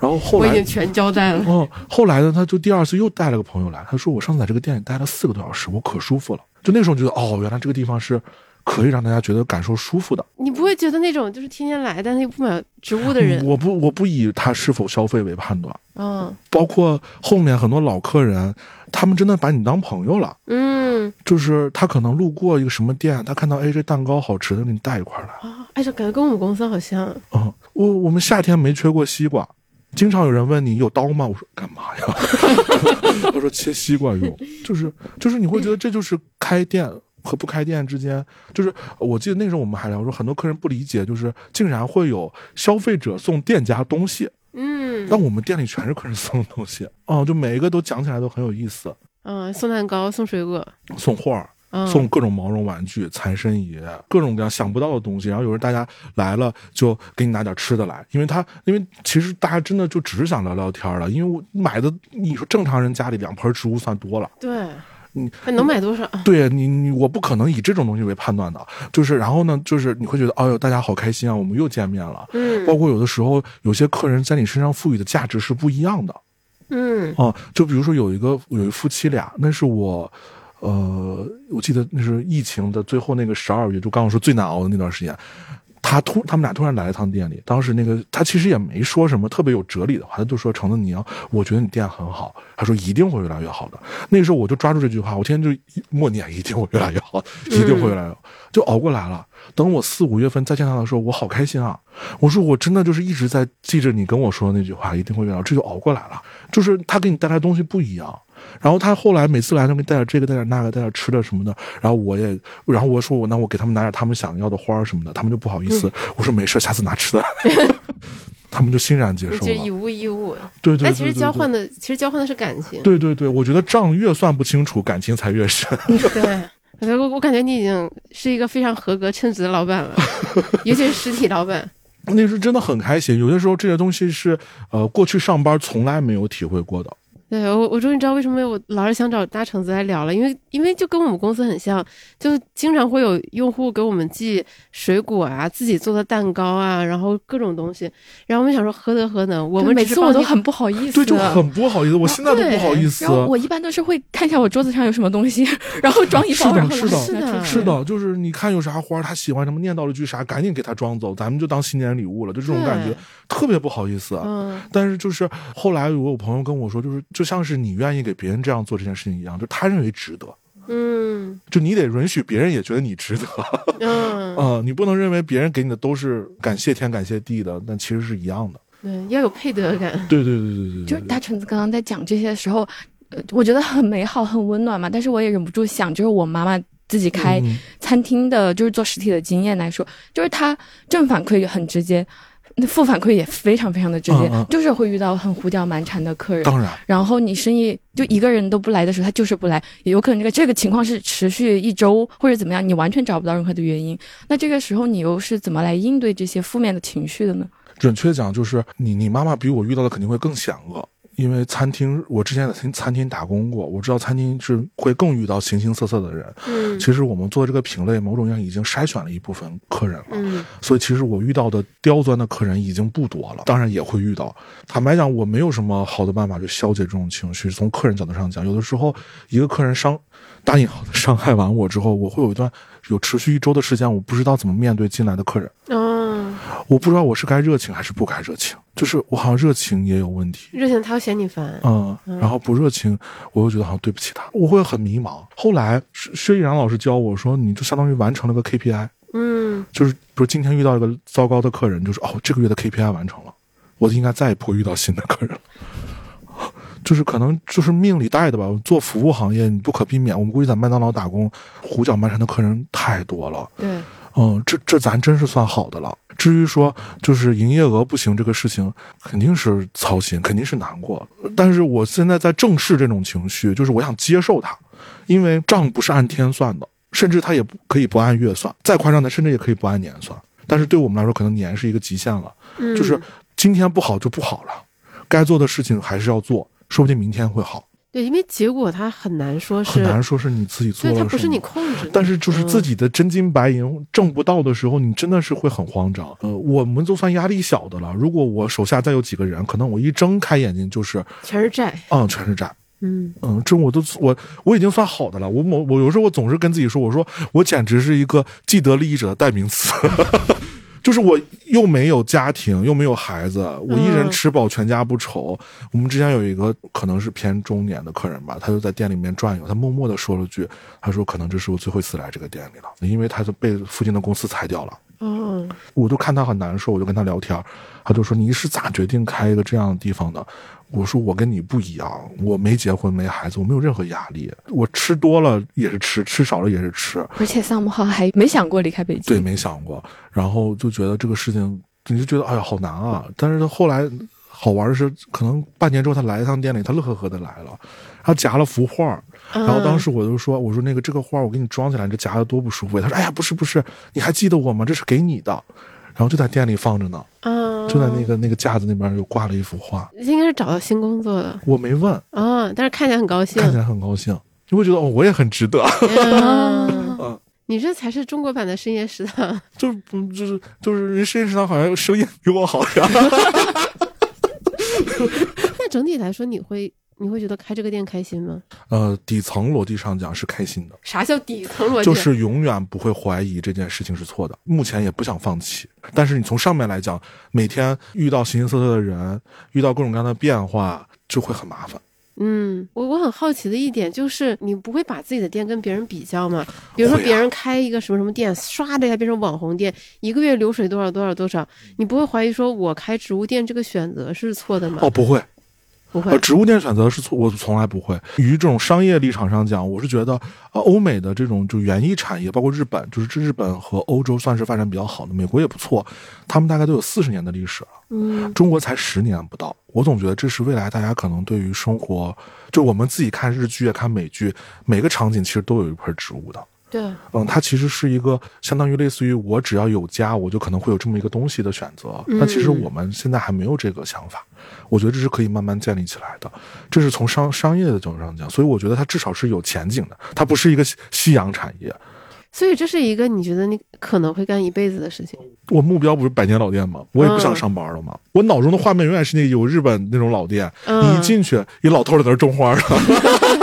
然后后来我已经全交代了。嗯，后来呢，他就第二次又带了个朋友来，他说我上次在这个店里待了四个多小时，我可舒服了。就那时候觉得，哦，原来这个地方是可以让大家觉得感受舒服的。你不会觉得那种就是天天来但是又不买植物的人？我不，我不以他是否消费为判断。嗯，包括后面很多老客人，他们真的把你当朋友了。嗯，就是他可能路过一个什么店，他看到哎这蛋糕好吃，他给你带一块来。啊，哎，这感觉跟我们公司好像。嗯，我我们夏天没缺过西瓜。经常有人问你有刀吗？我说干嘛呀？[LAUGHS] 我说切西瓜用，就是就是你会觉得这就是开店和不开店之间，就是我记得那时候我们还聊说很多客人不理解，就是竟然会有消费者送店家东西，嗯，但我们店里全是客人送的东西，哦，就每一个都讲起来都很有意思，嗯，送蛋糕，送水果，送画。送各种毛绒玩具、财神爷，各种各样想不到的东西。然后有时候大家来了，就给你拿点吃的来，因为他，因为其实大家真的就只是想聊聊天了。因为我买的，你说正常人家里两盆植物算多了，对，你能买多少？对你，你我不可能以这种东西为判断的。就是，然后呢，就是你会觉得，哎呦，大家好开心啊，我们又见面了。嗯，包括有的时候，有些客人在你身上赋予的价值是不一样的。嗯，啊，就比如说有一个有一夫妻俩，那是我。呃，我记得那是疫情的最后那个十二月，就刚刚说最难熬的那段时间，他突他们俩突然来了一趟店里，当时那个他其实也没说什么特别有哲理的话，他就说：“橙子，你要我觉得你店很好。”他说：“一定会越来越好的。”那时候我就抓住这句话，我天天就默念：“一定会越来越好，[LAUGHS] 一定会越来越好。”就熬过来了。等我四五月份再见他的时候，我好开心啊！我说我真的就是一直在记着你跟我说的那句话，一定会越来越好，这就熬过来了。就是他给你带来东西不一样。然后他后来每次来都给带点这个带点那个带点吃的什么的，然后我也，然后我说我那我给他们拿点他们想要的花什么的，他们就不好意思，我说没事，下次拿吃的，[LAUGHS] 他们就欣然接受了。以物易物，对对。但其实交换的其实交换的是感情。对对对，我觉得账越算不清楚，感情才越深。[LAUGHS] 对，我我感觉你已经是一个非常合格称职的老板了，[LAUGHS] 尤其是实体老板。那是真的很开心，有些时候这些东西是呃过去上班从来没有体会过的。对我，我终于知道为什么我老是想找大橙子来聊了，因为因为就跟我们公司很像，就经常会有用户给我们寄水果啊，自己做的蛋糕啊，然后各种东西，然后我们想说何德何能，我们每次我都很不好意思，对，就很不好意思，我现在都不好意思。然后我一般都是会看一下我桌子上有什么东西，[LAUGHS] 然后装一包，然后是的，是的，是的，就是你看有啥花，他喜欢什么，念叨了句啥，赶紧给他装走，咱们就当新年礼物了，就这种感觉，特别不好意思。嗯，但是就是后来我有朋友跟我说，就是就像是你愿意。给别人这样做这件事情一样，就他认为值得，嗯，就你得允许别人也觉得你值得，嗯，啊，[LAUGHS] 你不能认为别人给你的都是感谢天感谢地的，但其实是一样的，对，要有配得感，对对对对对，就是大橙子刚刚在讲这些的时候，呃，我觉得很美好，很温暖嘛，但是我也忍不住想，就是我妈妈自己开餐厅的，就是做实体的经验来说，就是她正反馈很直接。那负反馈也非常非常的直接，就是会遇到很胡搅蛮缠的客人。当然，然后你生意就一个人都不来的时候，他就是不来，也有可能这个这个情况是持续一周或者怎么样，你完全找不到任何的原因。那这个时候你又是怎么来应对这些负面的情绪的呢？准确讲，就是你你妈妈比我遇到的肯定会更险恶。因为餐厅，我之前在餐餐厅打工过，我知道餐厅是会更遇到形形色色的人。嗯，其实我们做这个品类，某种意义上已经筛选了一部分客人了。嗯，所以其实我遇到的刁钻的客人已经不多了。当然也会遇到。坦白讲，我没有什么好的办法去消解这种情绪。从客人角度上讲，有的时候一个客人伤，答应好的伤害完我之后，我会有一段有持续一周的时间，我不知道怎么面对进来的客人。嗯，我不知道我是该热情还是不该热情。就是我好像热情也有问题，热情他会嫌你烦，嗯，然后不热情，我又觉得好像对不起他，我会很迷茫。后来薛薛逸然老师教我说，你就相当于完成了个 KPI，嗯，就是比如今天遇到一个糟糕的客人，就是哦，这个月的 KPI 完成了，我应该再也不会遇到新的客人了。[LAUGHS] 就是可能就是命里带的吧。做服务行业，你不可避免。我们估计在麦当劳打工，胡搅蛮缠的客人太多了。对，嗯，这这咱真是算好的了。至于说就是营业额不行这个事情，肯定是操心，肯定是难过。但是我现在在正视这种情绪，就是我想接受它，因为账不是按天算的，甚至它也不可以不按月算。再夸张的，甚至也可以不按年算。但是对我们来说，可能年是一个极限了。嗯，就是今天不好就不好了，该做的事情还是要做。说不定明天会好，对，因为结果它很难说，是很难说是你自己做的，它不是你控制。但是就是自己的真金白银挣不到的时候，你真的是会很慌张。呃，我们就算压力小的了。如果我手下再有几个人，可能我一睁开眼睛就是全是债，嗯，全是债，嗯嗯，这我都我我已经算好的了。我我我有时候我总是跟自己说，我说我简直是一个既得利益者的代名词。[LAUGHS] 就是我又没有家庭，又没有孩子，我一人吃饱全家不愁。我们之前有一个可能是偏中年的客人吧，他就在店里面转悠，他默默的说了句：“他说可能这是我最后一次来这个店里了，因为他就被附近的公司裁掉了。”嗯，我就看他很难受，我就跟他聊天，他就说：“你是咋决定开一个这样的地方的？”我说：“我跟你不一样，我没结婚没孩子，我没有任何压力。我吃多了也是吃，吃少了也是吃。而且萨姆浩还没想过离开北京，对，没想过。然后就觉得这个事情，你就觉得哎呀好难啊。但是他后来好玩的是，可能半年之后他来一趟店里，他乐呵呵的来了，他夹了幅画。然后当时我就说：我说那个这个花我给你装起来，你这夹的多不舒服。他说：哎呀不是不是，你还记得我吗？这是给你的。”然后就在店里放着呢，嗯，就在那个那个架子那边又挂了一幅画，应该是找到新工作的。我没问，啊，但是看起来很高兴，看起来很高兴，你会觉得哦，我也很值得。[LAUGHS] 嗯，你这才是中国版的深夜食堂，就是就是就是人深夜食堂好像生意比我好呀。[LAUGHS] [LAUGHS] 那整体来说，你会。你会觉得开这个店开心吗？呃，底层逻辑上讲是开心的。啥叫底层逻辑？就是永远不会怀疑这件事情是错的，目前也不想放弃。但是你从上面来讲，每天遇到形形色色的人，遇到各种各样的变化，就会很麻烦。嗯，我我很好奇的一点就是，你不会把自己的店跟别人比较吗？比如说别人开一个什么什么店，唰的一下变成网红店，一个月流水多少多少多少，你不会怀疑说我开植物店这个选择是错的吗？哦，不会。呃，植物店选择是错，我从来不会。于这种商业立场上讲，我是觉得，呃，欧美的这种就园艺产业，包括日本，就是日本和欧洲算是发展比较好的，美国也不错，他们大概都有四十年的历史了。嗯，中国才十年不到。我总觉得这是未来大家可能对于生活，就我们自己看日剧、看美剧，每个场景其实都有一盆植物的。对，嗯，它其实是一个相当于类似于我只要有家，我就可能会有这么一个东西的选择。那其实我们现在还没有这个想法，我觉得这是可以慢慢建立起来的。这是从商商业的角度上讲，所以我觉得它至少是有前景的，它不是一个夕阳产业。所以这是一个你觉得你可能会干一辈子的事情。我目标不是百年老店吗？我也不想上班了吗？我脑中的画面永远是那有日本那种老店，你一进去，一老头在那种花呢。[LAUGHS]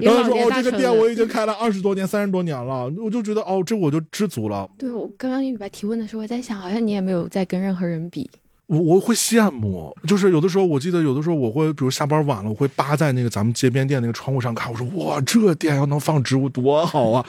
然后说哦，这个店我已经开了二十多年、三十多年了，我就觉得哦，这我就知足了。对我刚刚玉白提问的时候，我在想，好像你也没有在跟任何人比。我我会羡慕，就是有的时候，我记得有的时候我会，比如下班晚了，我会扒在那个咱们街边店那个窗户上看，我说哇，这店要能放植物多好啊。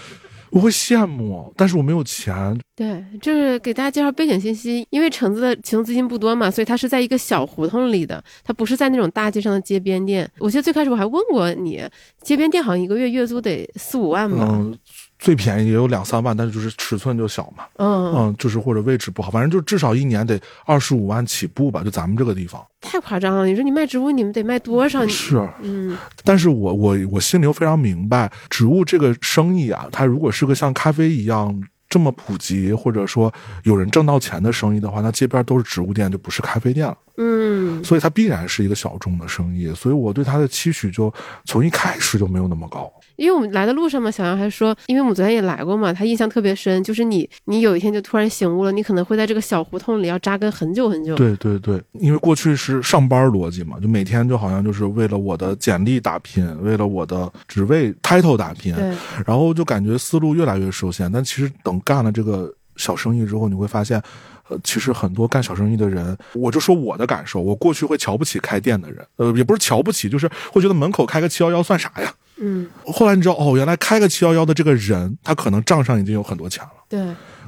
我会羡慕，但是我没有钱。对，就是给大家介绍背景信息，因为橙子的启动资金不多嘛，所以它是在一个小胡同里的，它不是在那种大街上的街边店。我记得最开始我还问过你，街边店好像一个月月租得四五万吧？嗯，最便宜也有两三万，但是就是尺寸就小嘛。嗯嗯，就是或者位置不好，反正就至少一年得二十五万起步吧，就咱们这个地方。太夸张了！你说你卖植物，你们得卖多少？是，嗯。但是我我我心里又非常明白，植物这个生意啊，它如果是个像咖啡一样这么普及，或者说有人挣到钱的生意的话，那街边都是植物店，就不是咖啡店了。嗯。所以它必然是一个小众的生意，所以我对它的期许就从一开始就没有那么高。因为我们来的路上嘛，小杨还说，因为我们昨天也来过嘛，他印象特别深，就是你，你有一天就突然醒悟了，你可能会在这个小胡同里要扎根很久很久。对对对，因为过去是上班逻辑嘛，就每天就好像就是为了我的简历打拼，为了我的职位 title 打拼，然后就感觉思路越来越受限。但其实等干了这个小生意之后，你会发现，呃，其实很多干小生意的人，我就说我的感受，我过去会瞧不起开店的人，呃，也不是瞧不起，就是会觉得门口开个七幺幺算啥呀。嗯，后来你知道哦，原来开个七幺幺的这个人，他可能账上已经有很多钱了。对，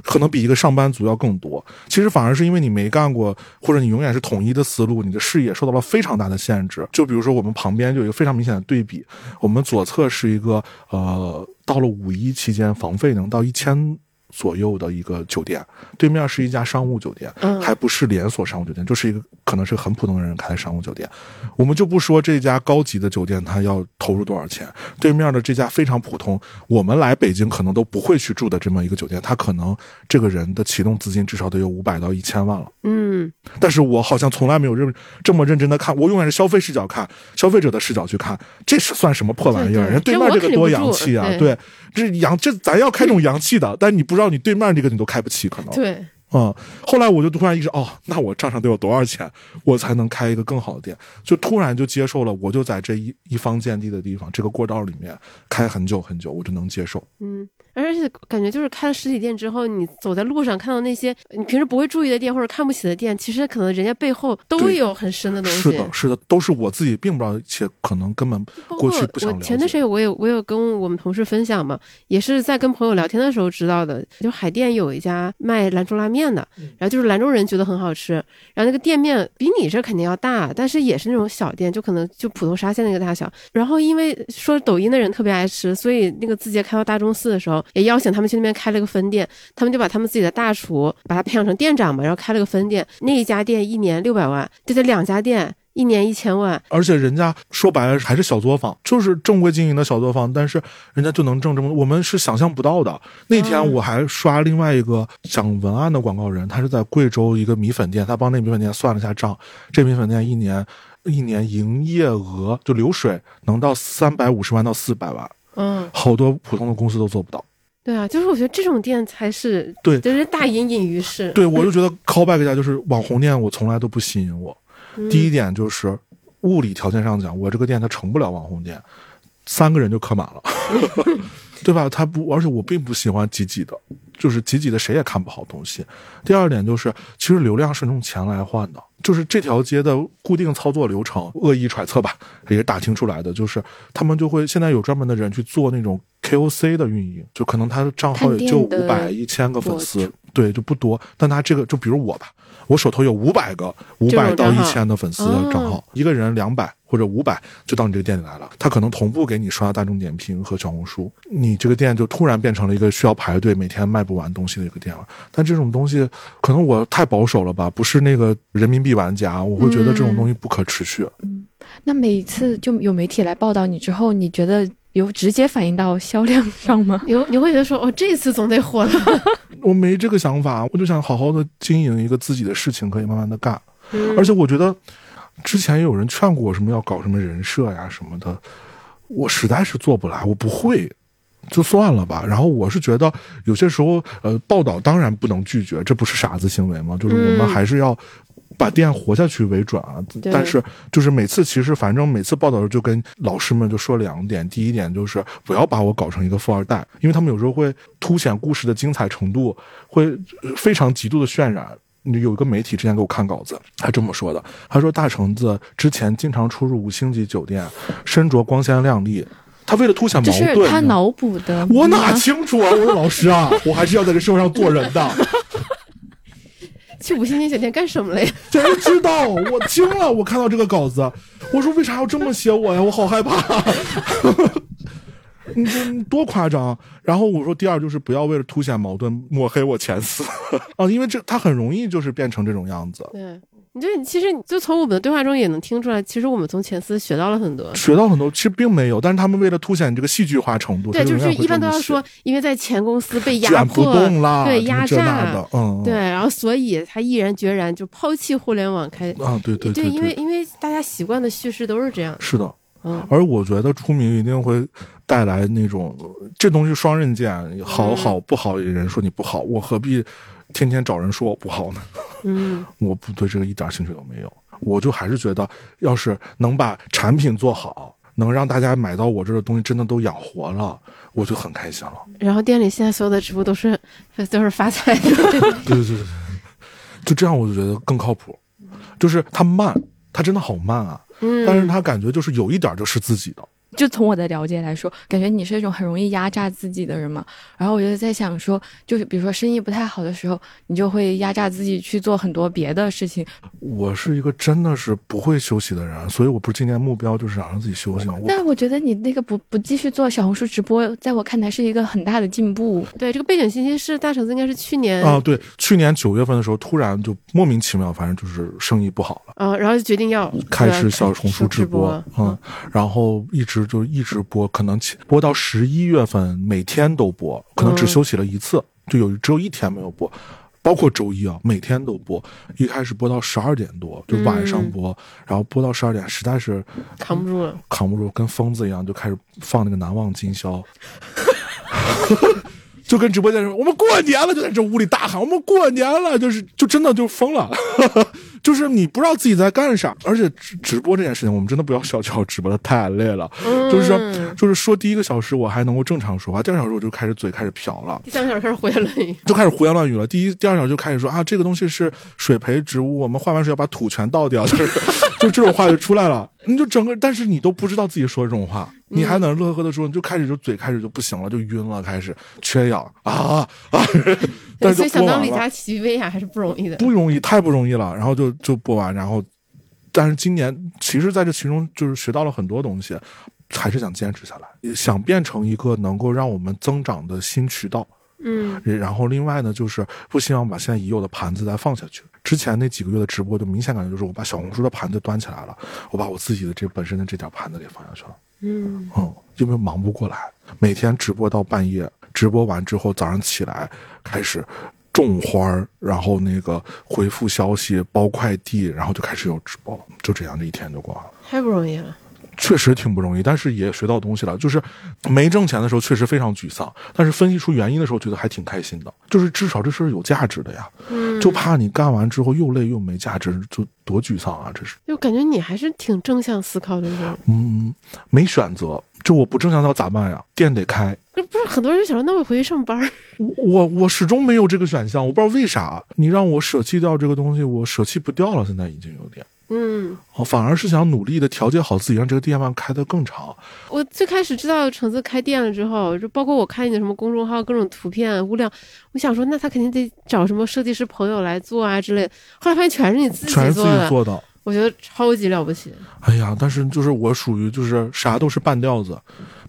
可能比一个上班族要更多。其实反而是因为你没干过，或者你永远是统一的思路，你的视野受到了非常大的限制。就比如说我们旁边就有一个非常明显的对比，我们左侧是一个呃，到了五一期间房费能到一千。左右的一个酒店，对面是一家商务酒店，还不是连锁商务酒店，就是一个可能是很普通的人开的商务酒店。我们就不说这家高级的酒店，它要投入多少钱。对面的这家非常普通，我们来北京可能都不会去住的这么一个酒店，它可能这个人的启动资金至少得有五百到一千万了。嗯，但是我好像从来没有认这么认真的看，我永远是消费视角看，消费者的视角去看，这是算什么破玩意儿？人对面这个多洋气啊！对，这洋这咱要开这种洋气的，但你不知道你对面这个你都开不起，可能对。嗯，后来我就突然意识，哦，那我账上得有多少钱，我才能开一个更好的店？就突然就接受了，我就在这一一方见地的地方，这个过道里面开很久很久，我就能接受。嗯。而且感觉就是开了实体店之后，你走在路上看到那些你平时不会注意的店或者看不起的店，其实可能人家背后都有很深的东西。是的，是的，都是我自己并不知道，且可能根本过去不想我前段时间我有我有跟我们同事分享嘛，也是在跟朋友聊天的时候知道的。就海淀有一家卖兰州拉面的，然后就是兰州人觉得很好吃，然后那个店面比你这肯定要大，但是也是那种小店，就可能就普通沙县那个大小。然后因为说抖音的人特别爱吃，所以那个字节开到大钟寺的时候。也邀请他们去那边开了个分店，他们就把他们自己的大厨把他培养成店长嘛，然后开了个分店。那一家店一年六百万，这得两家店一年一千万。而且人家说白了还是小作坊，就是正规经营的小作坊，但是人家就能挣这么多，我们是想象不到的。那天我还刷另外一个讲文案的广告人，他是在贵州一个米粉店，他帮那米粉店算了下账，这米粉店一年一年营业额就流水能到三百五十万到四百万。嗯，好多普通的公司都做不到。对啊，就是我觉得这种店才是对，就是大隐隐于市。对，我就觉得 call back 家就是网红店，我从来都不吸引我。第一点就是物理条件上讲，我这个店它成不了网红店，三个人就客满了，[LAUGHS] 对吧？它不，而且我并不喜欢挤挤的，就是挤挤的谁也看不好东西。第二点就是，其实流量是用钱来换的。就是这条街的固定操作流程，恶意揣测吧，也是打听出来的。就是他们就会现在有专门的人去做那种 KOC 的运营，就可能他的账号也就五百、一千个粉丝，对，就不多。但他这个，就比如我吧。我手头有五百个五百到一千的粉丝的账号，一个人两百或者五百就到你这个店里来了。他可能同步给你刷大众点评和小红书，你这个店就突然变成了一个需要排队、每天卖不完东西的一个店了。但这种东西可能我太保守了吧？不是那个人民币玩家，我会觉得这种东西不可持续。嗯，那每一次就有媒体来报道你之后，你觉得？有直接反映到销量上吗？[LAUGHS] 有，你会觉得说，哦，这次总得火了。[LAUGHS] 我没这个想法，我就想好好的经营一个自己的事情，可以慢慢的干。而且我觉得，之前也有人劝过我，什么要搞什么人设呀什么的，我实在是做不来，我不会，就算了吧。然后我是觉得，有些时候，呃，报道当然不能拒绝，这不是傻子行为吗？就是我们还是要。把店活下去为准啊！但是就是每次，其实反正每次报道的时候，就跟老师们就说两点。第一点就是不要把我搞成一个富二代，因为他们有时候会凸显故事的精彩程度，会非常极度的渲染。有一个媒体之前给我看稿子，他这么说的：他说大橙子之前经常出入五星级酒店，身着光鲜亮丽，他为了凸显矛盾，他脑补的。我哪清楚啊！我说老师啊，我还是要在这社会上做人的。[LAUGHS] 去五星级酒店干什么了呀？谁 [LAUGHS] 知道？我惊了！我看到这个稿子，我说为啥要这么写我呀？我好害怕！[LAUGHS] 你这多夸张！然后我说第二就是不要为了凸显矛盾抹黑我前四 [LAUGHS] 啊，因为这他很容易就是变成这种样子。对。你这其实就从我们的对话中也能听出来，其实我们从前司学到了很多，学到很多，其实并没有，但是他们为了凸显这个戏剧化程度，对，就是一般都要说，因为在前公司被压迫，对压榨，嗯，对，然后所以他毅然决然就抛弃互联网，开啊，对对对，因为因为大家习惯的叙事都是这样，是的，嗯，而我觉得出名一定会带来那种这东西双刃剑，好好不好，有人说你不好，我何必？天天找人说我不好呢，嗯，[LAUGHS] 我不对这个一点兴趣都没有，我就还是觉得，要是能把产品做好，能让大家买到我这的东西真的都养活了，我就很开心了。然后店里现在所有的直播都是都是发财的，[LAUGHS] 对对对，就这样我就觉得更靠谱。就是它慢，它真的好慢啊，嗯，但是它感觉就是有一点就是自己的。就从我的了解来说，感觉你是一种很容易压榨自己的人嘛。然后我就在想说，就是比如说生意不太好的时候，你就会压榨自己去做很多别的事情。我是一个真的是不会休息的人，所以我不是今年目标就是想让自己休息吗？但我觉得你那个不不继续做小红书直播，在我看来是一个很大的进步。对，这个背景信息是大橙子应该是去年啊，对，去年九月份的时候突然就莫名其妙，反正就是生意不好了啊，然后就决定要开始小红书直播，嗯，然后一直就一直播，可能播到十一月份每天都播，可能只休息了一次，就有只有一天没有播。包括周一啊，每天都播，一开始播到十二点多，就晚上播，然后播到十二点，实在是扛不住了，扛不住，跟疯子一样，就开始放那个《难忘今宵》，[LAUGHS] 就跟直播间说：“我们过年了，就在这屋里大喊，我们过年了，就是就真的就疯了。[LAUGHS] ”就是你不知道自己在干啥，而且直直播这件事情，我们真的不要小瞧，直播的太累了。就是说，就是说，第一个小时我还能够正常说话，第二小时我就开始嘴开始瓢了，第三个小时开始胡言乱语，就开始胡言乱语了。第一、第二小时就开始说啊，这个东西是水培植物，我们换完水要把土全倒掉，就是就这种话就出来了。你就整个，但是你都不知道自己说这种话，你还能乐呵的说，你就开始就嘴开始就不行了，就晕了，开始缺氧啊啊！所以想当李佳琦、薇娅还是不容易的，不容易，太不容易了。然后就就播完，然后，但是今年其实在这其中就是学到了很多东西，还是想坚持下来，想变成一个能够让我们增长的新渠道。嗯，然后另外呢，就是不希望把现在已有的盘子再放下去。之前那几个月的直播，就明显感觉就是我把小红书的盘子端起来了，我把我自己的这本身的这点盘子给放下去了。嗯嗯，因为忙不过来，每天直播到半夜，直播完之后早上起来开始种花然后那个回复消息、包快递，然后就开始有直播了，就这样这一天就过完了。太不容易了。确实挺不容易，但是也学到东西了。就是没挣钱的时候，确实非常沮丧；但是分析出原因的时候，觉得还挺开心的。就是至少这事儿有价值的呀。嗯，就怕你干完之后又累又没价值，就多沮丧啊！这是。就感觉你还是挺正向思考的人。嗯，没选择，就我不正向思考咋办呀？店得开。不是很多人想说，那我回去上班。我我始终没有这个选项，我不知道为啥。你让我舍弃掉这个东西，我舍弃不掉了。现在已经有点。嗯，我反而是想努力的调节好自己，让这个店面开得更长。我最开始知道橙子开店了之后，就包括我看你的什么公众号，各种图片、物料，我想说，那他肯定得找什么设计师朋友来做啊之类。后来发现全是你自己做的，全是自己做的，我觉得超级了不起。哎呀，但是就是我属于就是啥都是半吊子，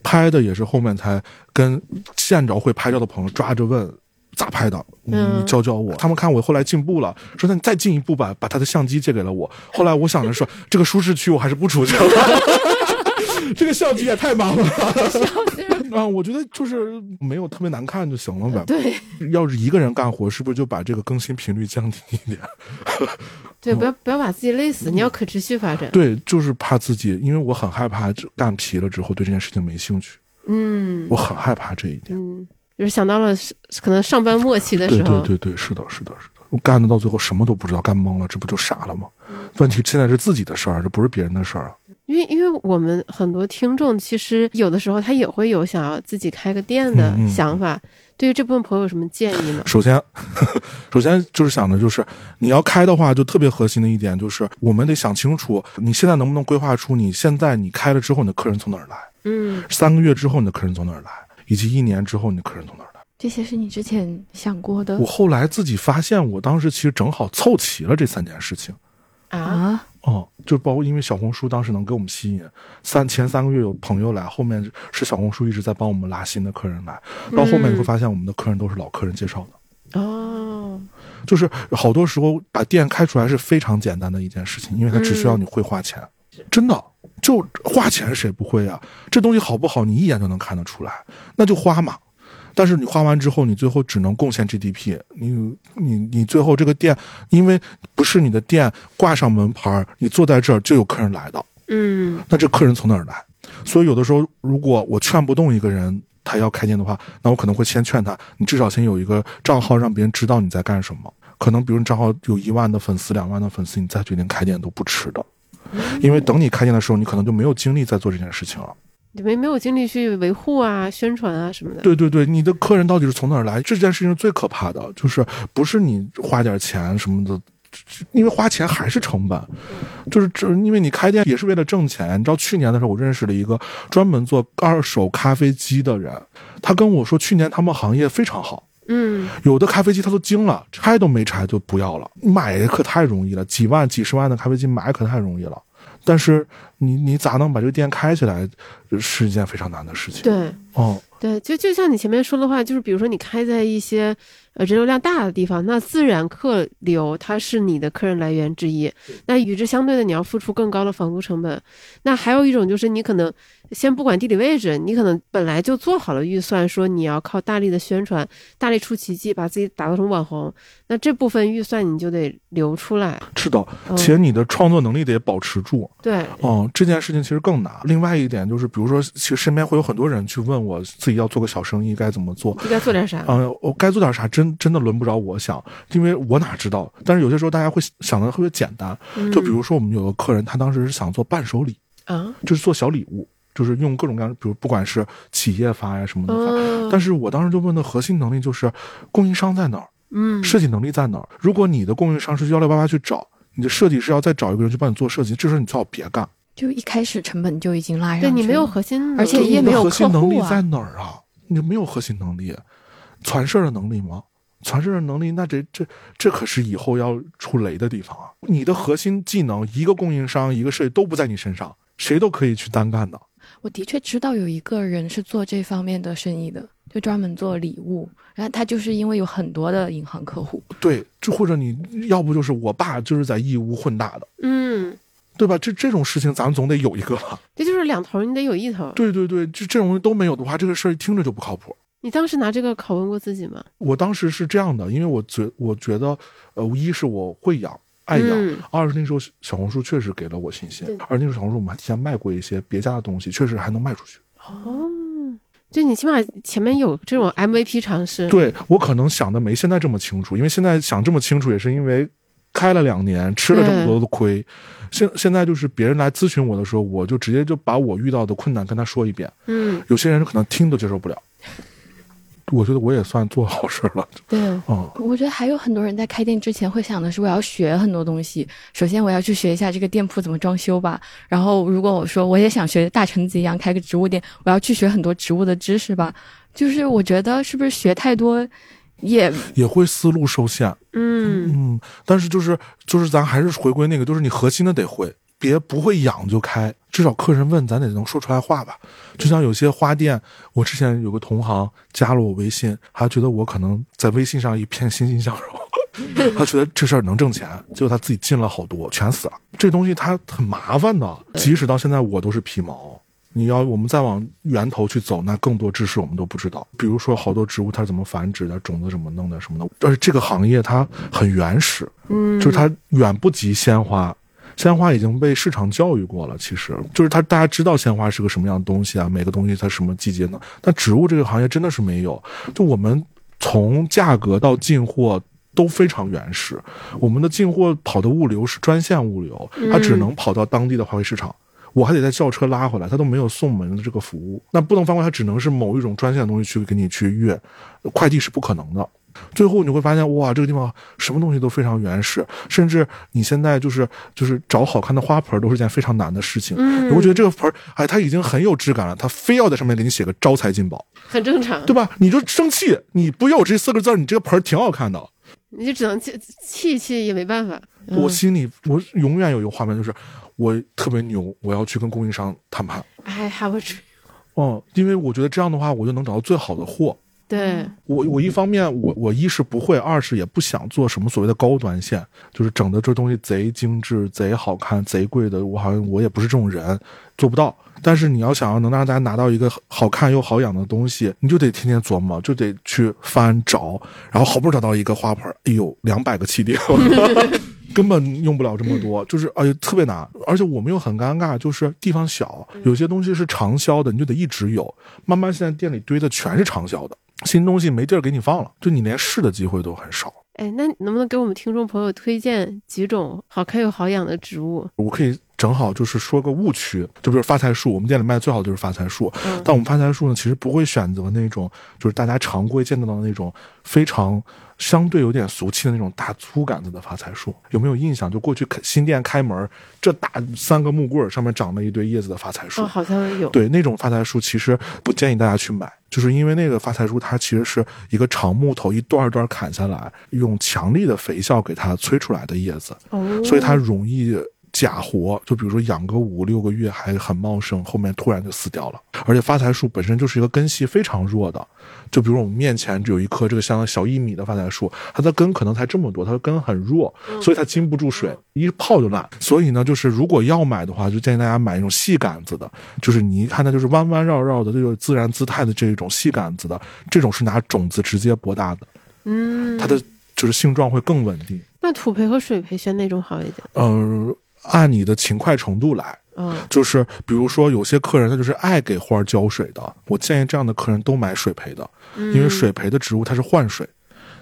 拍的也是后面才跟见着会拍照的朋友抓着问。咋拍的？你教教我。他们看我后来进步了，说那你再进一步吧，把他的相机借给了我。后来我想着说，[LAUGHS] 这个舒适区我还是不出去了。[LAUGHS] 这个相机也太忙了。[LAUGHS] 啊，我觉得就是没有特别难看就行了呗。对，要是一个人干活，是不是就把这个更新频率降低一点？对，不要不要把自己累死，你要可持续发展。对，就是怕自己，因为我很害怕干皮了之后对这件事情没兴趣。嗯，我很害怕这一点。嗯。就是想到了可能上班末期的时候，对对对对，是的，是的，是的，我干的到最后什么都不知道，干懵了，这不就傻了吗？问题现在是自己的事儿，这不是别人的事儿啊。因为因为我们很多听众其实有的时候他也会有想要自己开个店的想法，对于这部分朋友有什么建议呢？首先，[LAUGHS] 首先就是想的就是你要开的话，就特别核心的一点就是我们得想清楚，你现在能不能规划出你现在你开了之后你的客人从哪儿来？嗯，三个月之后你的客人从哪儿来？以及一年之后，你的客人从哪儿来？这些是你之前想过的。我后来自己发现，我当时其实正好凑齐了这三件事情。啊？哦，就包括因为小红书当时能给我们吸引，三前三个月有朋友来，后面是小红书一直在帮我们拉新的客人来，到后面你会发现我们的客人都是老客人介绍的。哦，就是好多时候把店开出来是非常简单的一件事情，因为它只需要你会花钱，真的。就花钱谁不会啊？这东西好不好，你一眼就能看得出来，那就花嘛。但是你花完之后，你最后只能贡献 GDP。你你你最后这个店，因为不是你的店挂上门牌，你坐在这儿就有客人来的。嗯，那这客人从哪儿来？所以有的时候，如果我劝不动一个人他要开店的话，那我可能会先劝他，你至少先有一个账号，让别人知道你在干什么。可能比如你账号有一万的粉丝、两万的粉丝，你再决定开店都不迟的。因为等你开店的时候，你可能就没有精力再做这件事情了，你没没有精力去维护啊、宣传啊什么的。对对对，你的客人到底是从哪儿来？这件事情是最可怕的就是不是你花点钱什么的因为花钱还是成本，就是这，因为你开店也是为了挣钱。你知道去年的时候，我认识了一个专门做二手咖啡机的人，他跟我说，去年他们行业非常好。嗯，有的咖啡机他都惊了，拆都没拆就不要了。买可太容易了，几万、几十万的咖啡机买可太容易了。但是你你咋能把这个店开起来，是一件非常难的事情。对，哦，对，就就像你前面说的话，就是比如说你开在一些。呃，人流量大的地方，那自然客流它是你的客人来源之一。那与之相对的，你要付出更高的房租成本。那还有一种就是你可能先不管地理位置，你可能本来就做好了预算，说你要靠大力的宣传，大力出奇迹，把自己打造成网红。那这部分预算你就得留出来。是的，且你的创作能力得保持住。对，哦，这件事情其实更难。另外一点就是，比如说，其实身边会有很多人去问我自己要做个小生意该怎么做，应该做点啥？嗯，我该做点啥？真真的轮不着我想，因为我哪知道？但是有些时候大家会想的特别简单，就比如说我们有个客人，他当时是想做伴手礼啊，就是做小礼物，就是用各种各样，比如不管是企业发呀什么的发。但是我当时就问的核心能力就是供应商在哪儿？嗯，设计能力在哪儿？如果你的供应商是幺六八八去找，你的设计师要再找一个人去帮你做设计，这时候你最好别干。就一开始成本就已经拉上，对你没有核心，而且也没有核心能力在哪儿啊？你没有核心能力，传事儿的能力吗？传事的能力，那这这这可是以后要出雷的地方啊！你的核心技能，一个供应商，一个设计都不在你身上，谁都可以去单干的。我的确知道有一个人是做这方面的生意的，就专门做礼物，然后他就是因为有很多的银行客户。对，就或者你要不就是我爸就是在义乌混大的，嗯，对吧？这这种事情咱们总得有一个吧？这就是两头，你得有一头。对对对，这这种东西都没有的话，这个事儿听着就不靠谱。你当时拿这个拷问过自己吗？我当时是这样的，因为我觉我觉得，呃，一是我会养，爱养；二是那时候小红书确实给了我信心，而那时候小红书我们还提前卖过一些别家的东西，确实还能卖出去。哦，就你起码前面有这种 MVP 尝试。对我可能想的没现在这么清楚，因为现在想这么清楚也是因为开了两年，吃了这么多的亏。现现在就是别人来咨询我的时候，我就直接就把我遇到的困难跟他说一遍。嗯，有些人可能听都接受不了。我觉得我也算做好事了。对，嗯，我觉得还有很多人在开店之前会想的是，我要学很多东西。首先，我要去学一下这个店铺怎么装修吧。然后，如果我说我也想学大橙子一样开个植物店，我要去学很多植物的知识吧。就是我觉得是不是学太多，也也会思路受限。嗯嗯，但是就是就是咱还是回归那个，就是你核心的得会。别不会养就开，至少客人问咱得能说出来话吧。就像有些花店，我之前有个同行加了我微信，他觉得我可能在微信上一片欣欣向荣，[LAUGHS] 他觉得这事儿能挣钱，结果他自己进了好多，全死了。这东西它很麻烦的，即使到现在我都是皮毛。你要我们再往源头去走，那更多知识我们都不知道。比如说好多植物它是怎么繁殖的，种子怎么弄的什么的。而且这个行业它很原始，嗯，就是它远不及鲜花。鲜花已经被市场教育过了，其实就是它，大家知道鲜花是个什么样的东西啊，每个东西它什么季节呢？但植物这个行业真的是没有，就我们从价格到进货都非常原始，我们的进货跑的物流是专线物流，它只能跑到当地的花卉市场，我还得再叫车拉回来，它都没有送门的这个服务，那不能翻过，它只能是某一种专线的东西去给你去运，快递是不可能的。最后你会发现，哇，这个地方什么东西都非常原始，甚至你现在就是就是找好看的花盆都是件非常难的事情。嗯，你会觉得这个盆，哎，它已经很有质感了，它非要在上面给你写个招财进宝，很正常，对吧？你就生气，你不要这四个字，你这个盆挺好看的，你就只能气气气也没办法。我心里我永远有一个画面，就是我特别牛，我要去跟供应商谈判。I have a dream。哦，因为我觉得这样的话，我就能找到最好的货。对我，我一方面我我一是不会，二是也不想做什么所谓的高端线，就是整的这东西贼精致、贼好看、贼贵的。我好像我也不是这种人，做不到。但是你要想要能让大家拿到一个好看又好养的东西，你就得天天琢磨，就得去翻找，然后好不容易找到一个花盆，哎呦，两百个气垫，[LAUGHS] 根本用不了这么多，就是哎呦特别难。而且我们又很尴尬，就是地方小，有些东西是长销的，你就得一直有。慢慢现在店里堆的全是长销的。新东西没地儿给你放了，就你连试的机会都很少。哎，那能不能给我们听众朋友推荐几种好看又好养的植物？我可以正好就是说个误区，就比如发财树，我们店里卖的最好的就是发财树。但我们发财树呢，其实不会选择那种就是大家常规见到的那种非常相对有点俗气的那种大粗杆子的发财树。有没有印象？就过去开新店开门，这大三个木棍上面长了一堆叶子的发财树。哦，好像有。对，那种发财树其实不建议大家去买，就是因为那个发财树它其实是一个长木头一段一段砍下来，用强力的肥效给它催出来的叶子，所以它容易。假活，就比如说养个五六个月还很茂盛，后面突然就死掉了。而且发财树本身就是一个根系非常弱的，就比如我们面前只有一棵这个像小一米的发财树，它的根可能才这么多，它的根很弱，所以它经不住水，一泡就烂。所以呢，就是如果要买的话，就建议大家买那种细杆子的，就是你一看它就是弯弯绕绕的，这种自然姿态的这种细杆子的，这种是拿种子直接播大的，嗯，它的就是性状会更稳定。那土培和水培选哪种好一点？嗯。按你的勤快程度来，嗯，就是比如说有些客人他就是爱给花浇水的，我建议这样的客人都买水培的，因为水培的植物它是换水，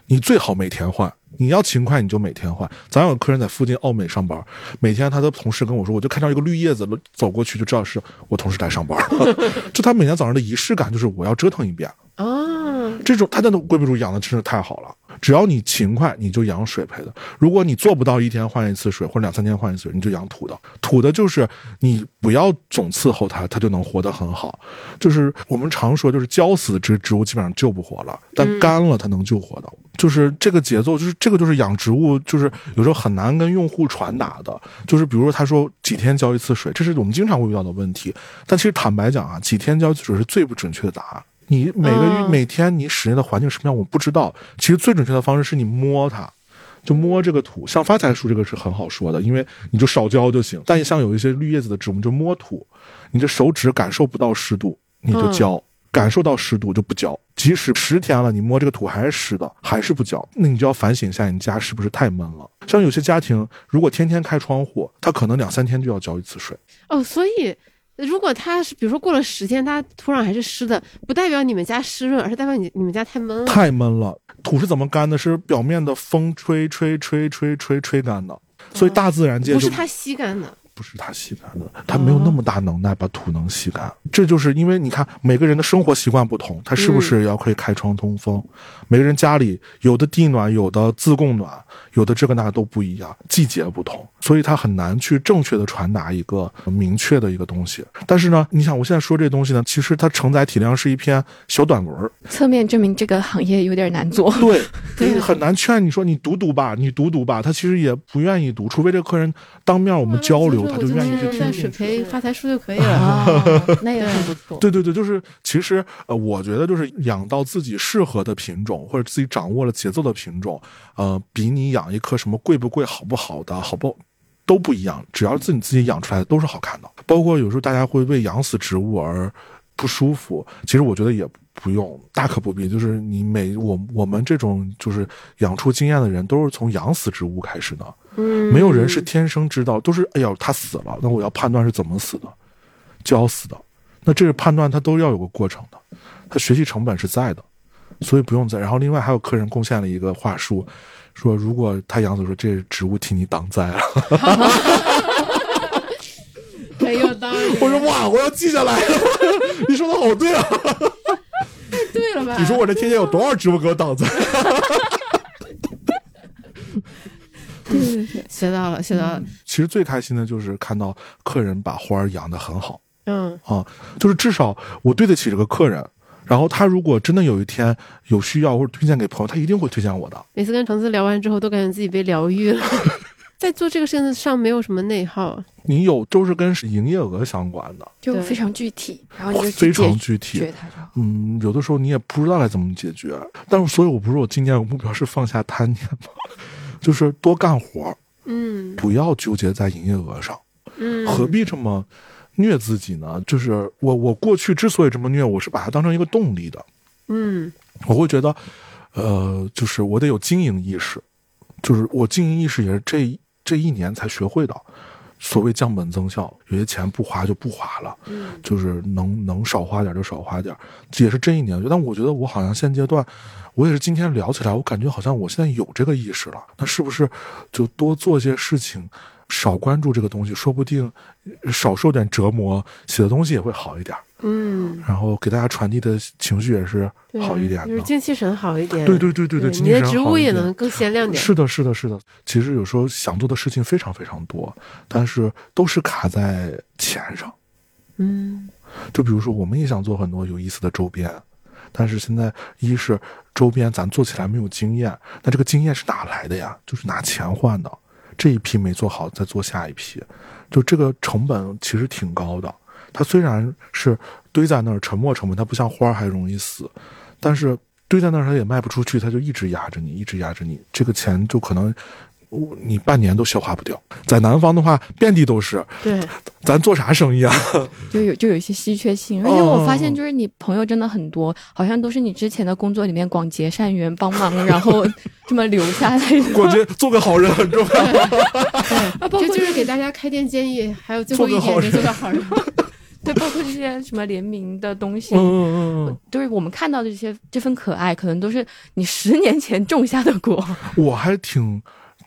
你最好每天换。你要勤快你就每天换。咱有客人在附近奥美上班，每天他的同事跟我说，我就看到一个绿叶子走过去就知道是我同事来上班，[LAUGHS] 就他每天早上的仪式感就是我要折腾一遍啊。这种他的龟背竹养的真是太好了。只要你勤快，你就养水培的。如果你做不到一天换一次水，或者两三天换一次水，你就养土的。土的就是你不要总伺候它，它就能活得很好。就是我们常说，就是浇死植植物基本上救不活了，但干了它能救活的。就是这个节奏，就是这个就是养植物，就是有时候很难跟用户传达的。就是比如说他说几天浇一次水，这是我们经常会遇到的问题。但其实坦白讲啊，几天浇一次水是最不准确的答案。你每个每天你室内的环境什么样，我不知道。其实最准确的方式是你摸它，就摸这个土。像发财树这个是很好说的，因为你就少浇就行。但像有一些绿叶子的植物，就摸土，你的手指感受不到湿度，你就浇；感受到湿度就不浇。即使十天了，你摸这个土还是湿的，还是不浇，那你就要反省一下，你家是不是太闷了。像有些家庭，如果天天开窗户，他可能两三天就要浇一次水。哦，所以。如果它是，比如说过了十天，它土壤还是湿的，不代表你们家湿润，而是代表你你们家太闷了。太闷了，土是怎么干的？是表面的风吹吹吹吹吹吹干的，所以大自然界不是它吸干的。不是他吸干的，他没有那么大能耐把土能吸干。这就是因为你看每个人的生活习惯不同，他是不是要可以开窗通风？每个人家里有的地暖，有的自供暖，有的这个那都不一样，季节不同，所以他很难去正确的传达一个明确的一个东西。但是呢，你想我现在说这东西呢，其实它承载体量是一篇小短文，侧面证明这个行业有点难做。对，[LAUGHS] 你很难劝你说你读读吧，你读读吧，他其实也不愿意读，除非这个客人当面我们交流。他就愿意去听水培发财树就可以了，[LAUGHS] 那也很不错。对对对，就是其实呃，我觉得就是养到自己适合的品种，或者自己掌握了节奏的品种，呃，比你养一棵什么贵不贵、好不好的、好不都不一样。只要自己自己养出来的都是好看的。包括有时候大家会为养死植物而不舒服，其实我觉得也不用，大可不必。就是你每我我们这种就是养出经验的人，都是从养死植物开始的。没有人是天生知道，都是哎呀，他死了，那我要判断是怎么死的，浇死的，那这个判断他都要有个过程的，他学习成本是在的，所以不用再。然后另外还有客人贡献了一个话术，说如果他养死说这植物替你挡灾了，[LAUGHS] 很有道理。[LAUGHS] 我说哇，我要记下来了，[LAUGHS] 你说的好对啊，太对了吧？你说我这天天有多少直播给我挡灾？对对对，学到了，学到了。其实最开心的就是看到客人把花儿养的很好，嗯啊，就是至少我对得起这个客人。然后他如果真的有一天有需要或者推荐给朋友，他一定会推荐我的。每次跟橙子聊完之后，都感觉自己被疗愈了。[LAUGHS] 在做这个事情上没有什么内耗，你有都是跟营业额相关的，就非常具体，然后就非常具体。嗯，有的时候你也不知道该怎么解决。但是，所以我不是我今年有目标是放下贪念吗？[LAUGHS] 就是多干活嗯，不要纠结在营业额上，嗯，何必这么虐自己呢？就是我，我过去之所以这么虐，我是把它当成一个动力的，嗯，我会觉得，呃，就是我得有经营意识，就是我经营意识也是这这一年才学会的。所谓降本增效，有些钱不花就不花了，嗯，就是能能少花点就少花点，也是这一年。但我觉得我好像现阶段。我也是今天聊起来，我感觉好像我现在有这个意识了。那是不是就多做些事情，少关注这个东西，说不定少受点折磨，写的东西也会好一点。嗯，然后给大家传递的情绪也是好一点，就是精气神好一点。对对对对对，你的植物也能更鲜亮点。是的，是的，是的。其实有时候想做的事情非常非常多，但是都是卡在钱上。嗯，就比如说，我们也想做很多有意思的周边，但是现在一是周边咱做起来没有经验，那这个经验是哪来的呀？就是拿钱换的。这一批没做好，再做下一批，就这个成本其实挺高的。它虽然是堆在那儿，沉没成本，它不像花儿还容易死，但是堆在那儿它也卖不出去，它就一直压着你，一直压着你，这个钱就可能。你半年都消化不掉，在南方的话，遍地都是。对，咱做啥生意啊？[LAUGHS] 就有就有一些稀缺性，而且我发现，就是你朋友真的很多，好像都是你之前的工作里面广结善缘、帮忙，然后 [LAUGHS] 这么留下来的。广结做个好人很重要。对，[LAUGHS] 就就是给大家开店建议，还有最后一点做个好人。对，包括这些什么联名的东西，嗯嗯嗯，都是我们看到的这些这份可爱，可能都是你十年前种下的果。我还挺。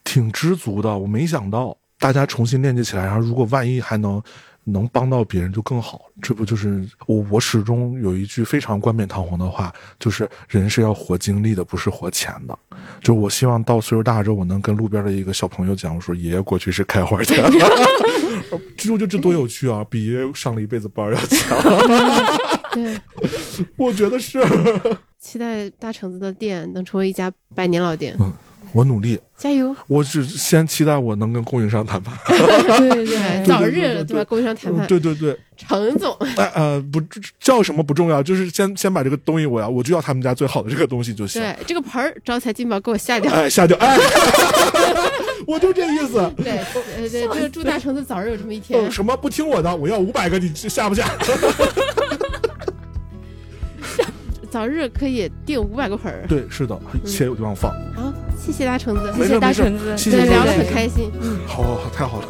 挺知足的，我没想到大家重新链接起来，然后如果万一还能能帮到别人就更好。这不就是我我始终有一句非常冠冕堂皇的话，就是人是要活经历的，不是活钱的。就我希望到岁数大之后，我能跟路边的一个小朋友讲，我说爷爷过去是开花的。[LAUGHS] 就就这多有趣啊，比爷爷上了一辈子班要强。对，[LAUGHS] 我觉得是。期待大橙子的店能成为一家百年老店。嗯。我努力，加油！我只先期待我能跟供应商谈判。对 [LAUGHS] 对，早日对吧？供应商谈判。对对对，程总。哎呃，不叫什么不重要，就是先先把这个东西，我要我就要他们家最好的这个东西就行。对，这个盆儿招财进宝给我下掉。哎，下掉！哎，[LAUGHS] 我就这意思。对，呃对，这个祝大橙子早日有这么一天。什么不听我的？我要五百个，你下不下？[LAUGHS] 早日可以订五百个盆儿。对，是的，且有地方放。好，谢谢大橙子，谢谢大橙子，谢谢聊得很开心。嗯，好，好，好，太好了。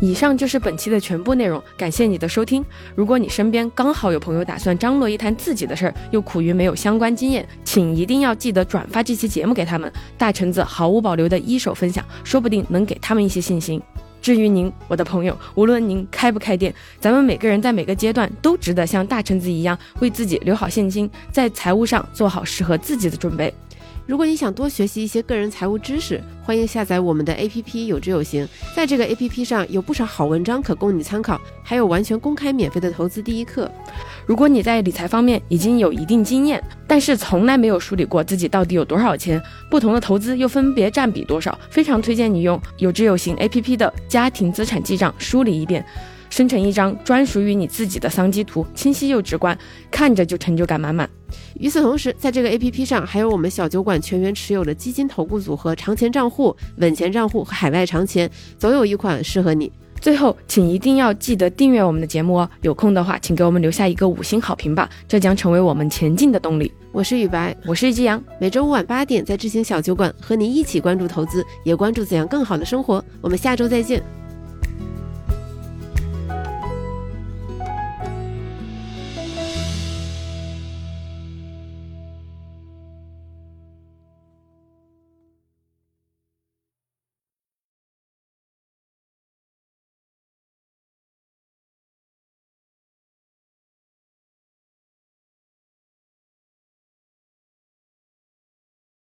以上就是本期的全部内容，感谢你的收听。如果你身边刚好有朋友打算张罗一摊自己的事儿，又苦于没有相关经验，请一定要记得转发这期节目给他们。大橙子毫无保留的一手分享，说不定能给他们一些信心。至于您，我的朋友，无论您开不开店，咱们每个人在每个阶段都值得像大橙子一样，为自己留好现金，在财务上做好适合自己的准备。如果你想多学习一些个人财务知识，欢迎下载我们的 APP 有知有行。在这个 APP 上有不少好文章可供你参考，还有完全公开免费的投资第一课。如果你在理财方面已经有一定经验，但是从来没有梳理过自己到底有多少钱，不同的投资又分别占比多少，非常推荐你用有知有行 APP 的家庭资产记账梳理一遍。生成一张专属于你自己的桑基图，清晰又直观，看着就成就感满满。与此同时，在这个 APP 上还有我们小酒馆全员持有的基金投顾组合、长钱账户、稳钱账户和海外长钱，总有一款适合你。最后，请一定要记得订阅我们的节目哦！有空的话，请给我们留下一个五星好评吧，这将成为我们前进的动力。我是雨白，我是一只羊，每周五晚八点在知行小酒馆和您一起关注投资，也关注怎样更好的生活。我们下周再见。